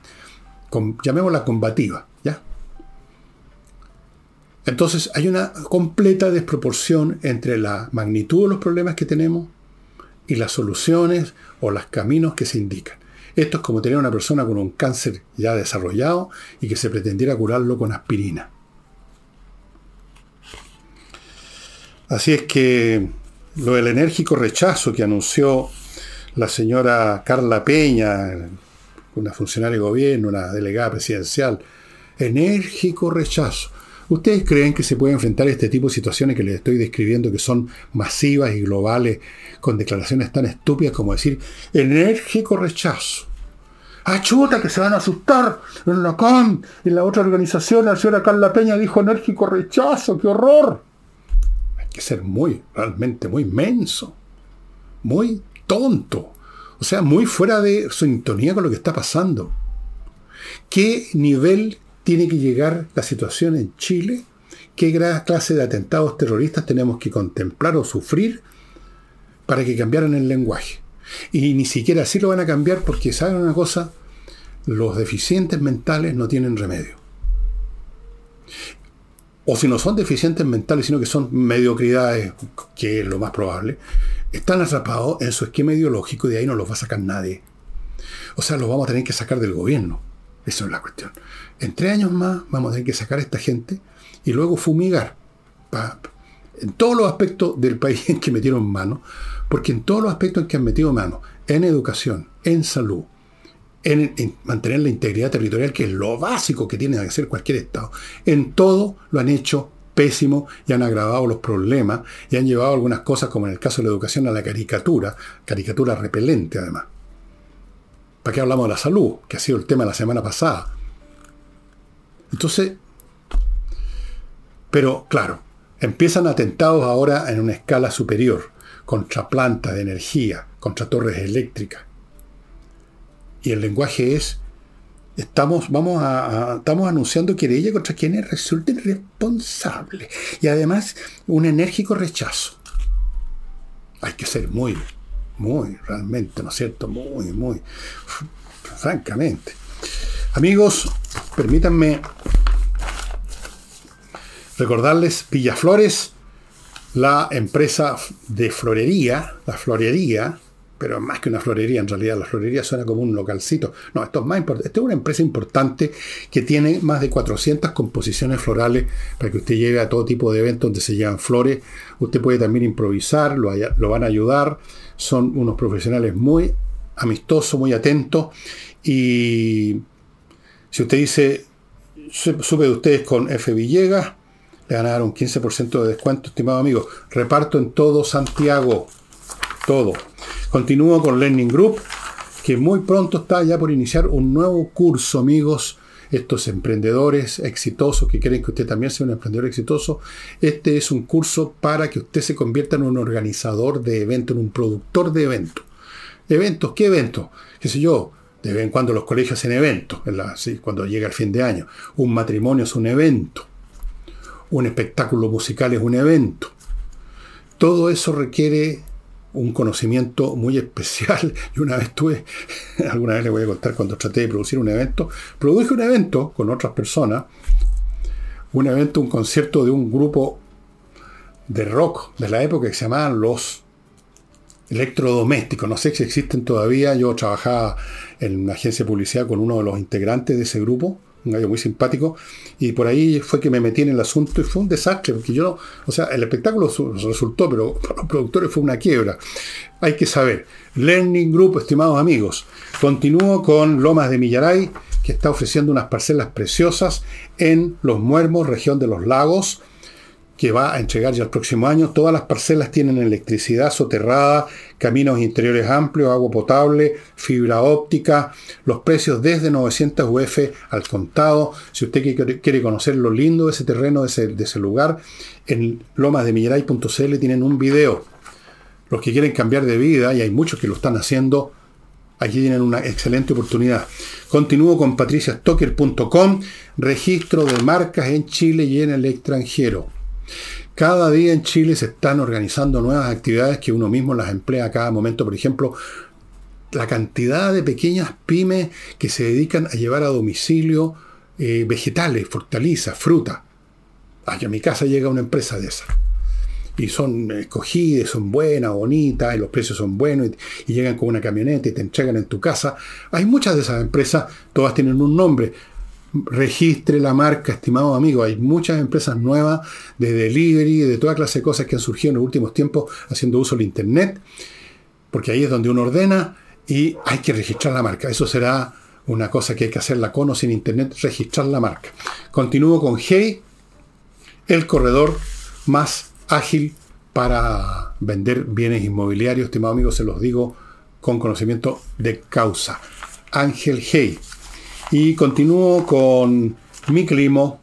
con, llamémosla combativa, ¿ya? Entonces hay una completa desproporción entre la magnitud de los problemas que tenemos y las soluciones o los caminos que se indican. Esto es como tener una persona con un cáncer ya desarrollado y que se pretendiera curarlo con aspirina. Así es que lo del enérgico rechazo que anunció la señora Carla Peña, una funcionaria de gobierno, una delegada presidencial, enérgico rechazo. ¿Ustedes creen que se puede enfrentar este tipo de situaciones que les estoy describiendo, que son masivas y globales, con declaraciones tan estúpidas como decir enérgico rechazo? ¡Ah, chuta, que se van a asustar! En la CAM, en la otra organización, la señora Carla Peña dijo enérgico rechazo, ¡qué horror! Hay que ser muy, realmente muy menso, muy tonto, o sea, muy fuera de sintonía con lo que está pasando. ¿Qué nivel tiene que llegar la situación en Chile, qué clase de atentados terroristas tenemos que contemplar o sufrir para que cambiaran el lenguaje. Y ni siquiera así lo van a cambiar porque, ¿saben una cosa? Los deficientes mentales no tienen remedio. O si no son deficientes mentales, sino que son mediocridades, que es lo más probable, están atrapados en su esquema ideológico y de ahí no los va a sacar nadie. O sea, los vamos a tener que sacar del gobierno. Eso es la cuestión. En tres años más vamos a tener que sacar a esta gente y luego fumigar en todos los aspectos del país en que metieron mano, porque en todos los aspectos en que han metido mano, en educación, en salud, en, en, mantener la integridad territorial, que es lo básico que tiene que hacer cualquier Estado, en todo lo han hecho pésimo y han agravado los problemas y han llevado algunas cosas, como en el caso de la educación, a la caricatura, caricatura repelente además. ¿Para qué hablamos de la salud? Que ha sido el tema la semana pasada. Entonces, pero claro, empiezan atentados ahora en una escala superior, contra plantas de energía, contra torres eléctricas. Y el lenguaje es, estamos, vamos estamos anunciando querella contra quienes resulten responsables. Y además, un enérgico rechazo. Hay que ser muy muy, realmente, ¿no es cierto? Muy, muy, francamente. Amigos, permítanme recordarles Villaflores, la empresa de florería, la florería, pero más que una florería, en realidad la florería suena como un localcito. No, esto es más importante. Esto es una empresa importante que tiene más de 400 composiciones florales para que usted lleve a todo tipo de eventos donde se llevan flores. Usted puede también improvisar, lo, lo van a ayudar. Son unos profesionales muy amistosos, muy atentos. Y si usted dice, supe de ustedes con F. Villegas, le van a dar un 15% de descuento, estimado amigo. Reparto en todo Santiago. Todo. Continúo con Learning Group, que muy pronto está ya por iniciar un nuevo curso, amigos. Estos emprendedores exitosos que quieren que usted también sea un emprendedor exitoso. Este es un curso para que usted se convierta en un organizador de eventos, en un productor de eventos. ¿Eventos? ¿Qué eventos? ¿Qué sé yo? De vez en cuando los colegios hacen eventos, cuando llega el fin de año. Un matrimonio es un evento. Un espectáculo musical es un evento. Todo eso requiere un conocimiento muy especial. [LAUGHS] Y una vez tuve, [LAUGHS] alguna vez le voy a contar cuando traté de producir un evento, produje un evento con otras personas, un evento, un concierto de un grupo de rock de la época que se llamaban Los Electrodomésticos. No sé si existen todavía. Yo trabajaba en una agencia de publicidad con uno de los integrantes de ese grupo un gallo muy simpático, y por ahí fue que me metí en el asunto y fue un desastre, porque yo, o sea, el espectáculo resultó, pero [LAUGHS] para los productores fue una quiebra. Hay que saber. Learning Group, estimados amigos, continúo con Lomas de Millaray, que está ofreciendo unas parcelas preciosas en Los Muermos, región de los lagos, que va a entregar ya el próximo año. Todas las parcelas tienen electricidad soterrada, caminos interiores amplios, agua potable, fibra óptica, los precios desde 900 UF al contado. Si usted quiere conocer lo lindo de ese terreno, de ese, lugar, en lomasdemillaray.cl tienen un video. Los que quieren cambiar de vida, y hay muchos que lo están haciendo, Aquí tienen una excelente oportunidad. Continúo con patriciastocker.com, registro de marcas en Chile y en el extranjero. Cada día en Chile se están organizando nuevas actividades que uno mismo las emplea a cada momento. Por ejemplo, la cantidad de pequeñas pymes que se dedican a llevar a domicilio eh, vegetales, hortalizas, fruta. Aquí a mi casa llega una empresa de esas. Y son escogidas, son buenas, bonitas, y los precios son buenos, y, y llegan con una camioneta y te entregan en tu casa. Hay muchas de esas empresas, todas tienen un nombre registre la marca, estimado amigo. Hay muchas empresas nuevas de delivery, de toda clase de cosas que han surgido en los últimos tiempos haciendo uso del Internet, porque ahí es donde uno ordena y hay que registrar la marca. Eso será una cosa que hay que hacerla con o sin Internet, registrar la marca. Continúo con Hey, el corredor más ágil para vender bienes inmobiliarios. Estimado amigo, se los digo con conocimiento de causa. Ángel Hey y continúo con mi clima,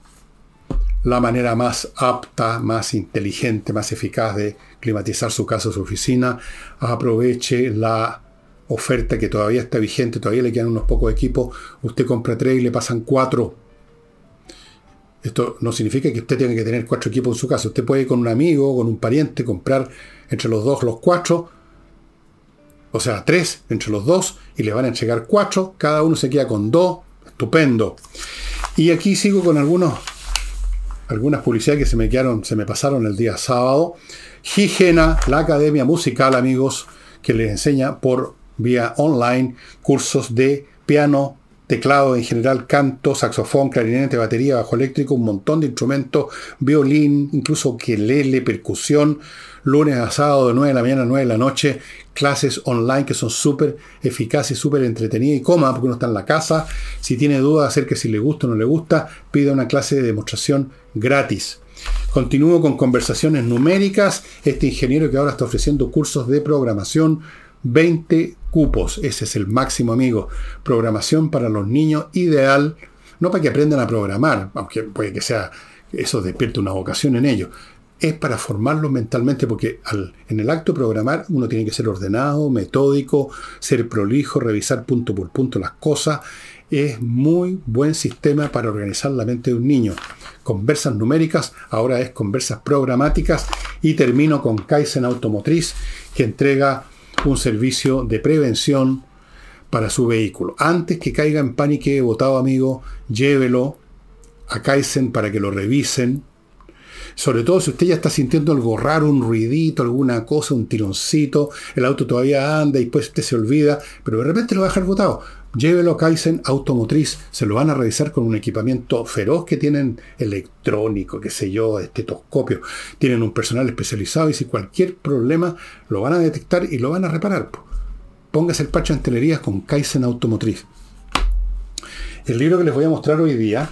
la manera más apta, más inteligente, más eficaz de climatizar su casa o su oficina. Aproveche la oferta que todavía está vigente, todavía le quedan unos pocos equipos. Usted compra tres y le pasan cuatro. Esto no significa que usted tenga que tener cuatro equipos en su casa. Usted puede con un amigo, con un pariente, comprar entre los dos los cuatro o sea, tres entre los dos, y le van a entregar cuatro, cada uno se queda con dos, Estupendo. Y aquí sigo con algunos, algunas publicidades que se me quedaron, se me pasaron el día sábado. Higiena, la academia musical, amigos, que les enseña por vía online cursos de piano, teclado en general, canto, saxofón, clarinete, batería, bajo eléctrico, un montón de instrumentos, violín, incluso quelele, percusión, lunes a sábado de 9 de la mañana a 9 de la noche, clases online que son súper eficaces, súper entretenidas y cómodas porque uno está en la casa. Si tiene dudas acerca de si le gusta o no le gusta, pide una clase de demostración gratis. Continúo con conversaciones numéricas. Este ingeniero que ahora está ofreciendo cursos de programación, 20 cupos. Ese es el máximo, amigo. Programación para los niños ideal. No para que aprendan a programar, aunque puede que sea eso despierte una vocación en ellos, es para formarlos mentalmente, porque en el acto de programar uno tiene que ser ordenado, metódico, ser prolijo, revisar punto por punto las cosas. Es muy buen sistema para organizar la mente de un niño. Conversas numéricas, ahora es conversas programáticas y termino con Kaizen Automotriz, que entrega un servicio de prevención para su vehículo. Antes que caiga en pánico, votado amigo, llévelo a Kaizen para que lo revisen sobre todo si usted ya está sintiendo algo raro, un ruidito, alguna cosa, un tironcito, el auto todavía anda y después usted se olvida, pero de repente lo va a dejar botado. Llévelo a Kaizen Automotriz, se lo van a revisar con un equipamiento feroz que tienen electrónico, qué sé yo, estetoscopio. Tienen un personal especializado y si cualquier problema lo van a detectar y lo van a reparar. Póngase el parche en telerías con Kaizen Automotriz. El libro que les voy a mostrar hoy día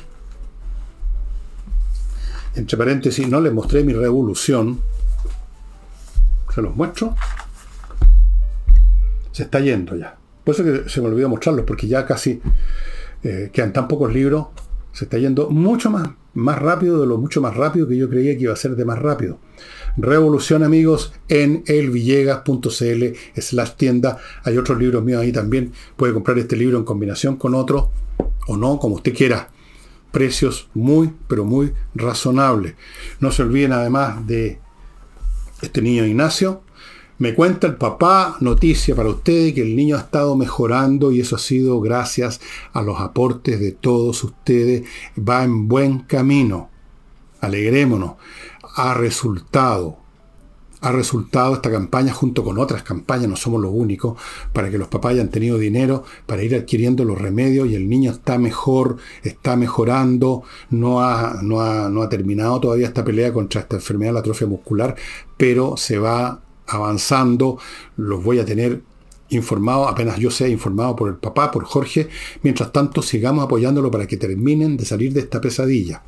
entre paréntesis, no les mostré mi revolución. Se los muestro. Se está yendo ya. Por eso que se me olvidó mostrarlos, porque ya casi eh, quedan tan pocos libros. Se está yendo mucho más, más rápido de lo mucho más rápido que yo creía que iba a ser de más rápido. Revolución, amigos, en elvillegas.cl slash tienda. Hay otros libros míos ahí también. Puede comprar este libro en combinación con otro o no, como usted quiera precios muy, pero muy razonables. No se olviden además de este niño Ignacio. Me cuenta el papá, noticia para ustedes, que el niño ha estado mejorando y eso ha sido gracias a los aportes de todos ustedes. Va en buen camino. Alegrémonos. Ha resultado ha resultado esta campaña junto con otras campañas, no somos los únicos, para que los papás hayan tenido dinero para ir adquiriendo los remedios y el niño está mejor, está mejorando, no ha, no ha, no ha terminado todavía esta pelea contra esta enfermedad, la atrofia muscular, pero se va avanzando, los voy a tener informado, apenas yo sea informado por el papá, por Jorge, mientras tanto sigamos apoyándolo para que terminen de salir de esta pesadilla.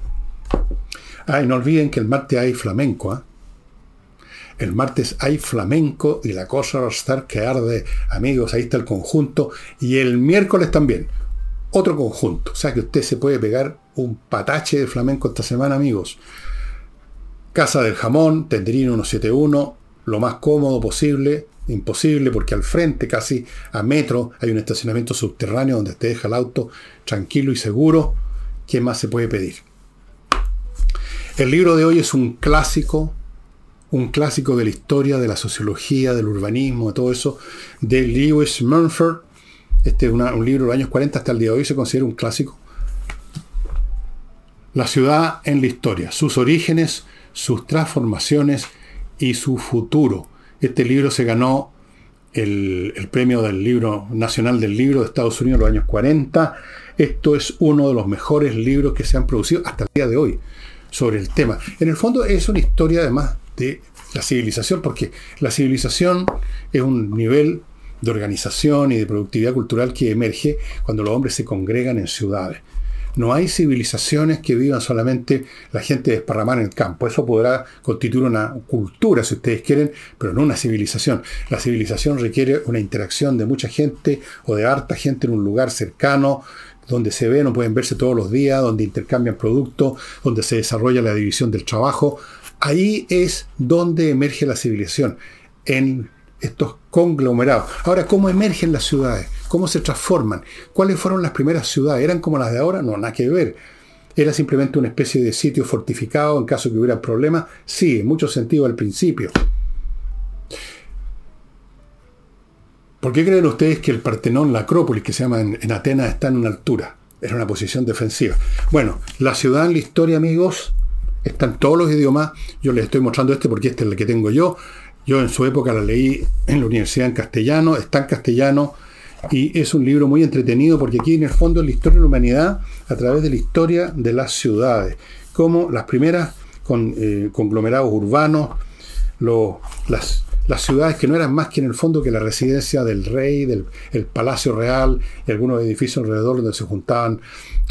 Ah, y no olviden que el martes hay flamenco, ¿ah? El martes hay flamenco y la cosa va a estar que arde. Amigos, ahí está el conjunto. Y el miércoles también. Otro conjunto. O sea que usted se puede pegar un patache de flamenco esta semana, amigos. Casa del Jamón, Tenderino 171, lo más cómodo posible, imposible, porque al frente, casi a metro, hay un estacionamiento subterráneo donde te deja el auto tranquilo y seguro. ¿Qué más se puede pedir? El libro de hoy es un clásico, un clásico de la historia, de la sociología, del urbanismo, de todo eso, de Lewis Mumford. Este es un libro de los años 40 hasta el día de hoy, se considera un clásico. La ciudad en la historia, sus orígenes, sus transformaciones y su futuro. Este libro se ganó el, premio del libro nacional del libro de Estados Unidos en los años 40. Esto es uno de los mejores libros que se han producido hasta el día de hoy sobre el tema. En el fondo es una historia además de la civilización, porque la civilización es un nivel de organización y de productividad cultural que emerge cuando los hombres se congregan en ciudades. No hay civilizaciones que vivan solamente la gente desparramada en el campo. Eso podrá constituir una cultura, si ustedes quieren, pero no una civilización. La civilización requiere una interacción de mucha gente o de harta gente en un lugar cercano, donde se ven o pueden verse todos los días, donde intercambian productos, donde se desarrolla la división del trabajo. Ahí es donde emerge la civilización, en estos conglomerados. Ahora, ¿cómo emergen las ciudades? ¿Cómo se transforman? ¿Cuáles fueron las primeras ciudades? ¿Eran como las de ahora? No, nada que ver. ¿Era simplemente una especie de sitio fortificado en caso que hubiera problemas? Sí, en muchos sentidos al principio. ¿Por qué creen ustedes que el Partenón, la Acrópolis, que se llama en, en Atenas, está en una altura? Era una posición defensiva. Bueno, la ciudad en la historia, amigos, está en todos los idiomas. Yo les estoy mostrando este porque este es el que tengo yo. Yo en su época la leí en la universidad en castellano, está en castellano y es un libro muy entretenido porque aquí en el fondo es la historia de la humanidad a través de la historia de las ciudades, como las primeras con, eh, conglomerados urbanos, las, las, ciudades que no eran más que en el fondo que la residencia del rey, del el palacio real y algunos edificios alrededor donde se juntaban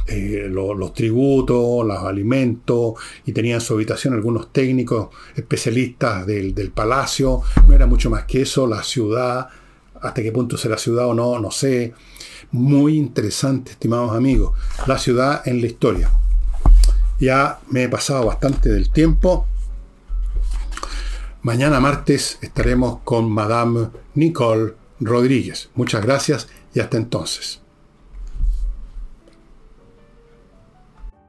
eh, los tributos, los alimentos, y tenían en su habitación algunos técnicos especialistas del, del, palacio. No era mucho más que eso, la ciudad, hasta qué punto será ciudad o no, no sé. Muy interesante, estimados amigos, la ciudad en la historia. Ya me he pasado bastante del tiempo. Mañana martes estaremos con Madame Nicole Rodríguez. Muchas gracias y hasta entonces.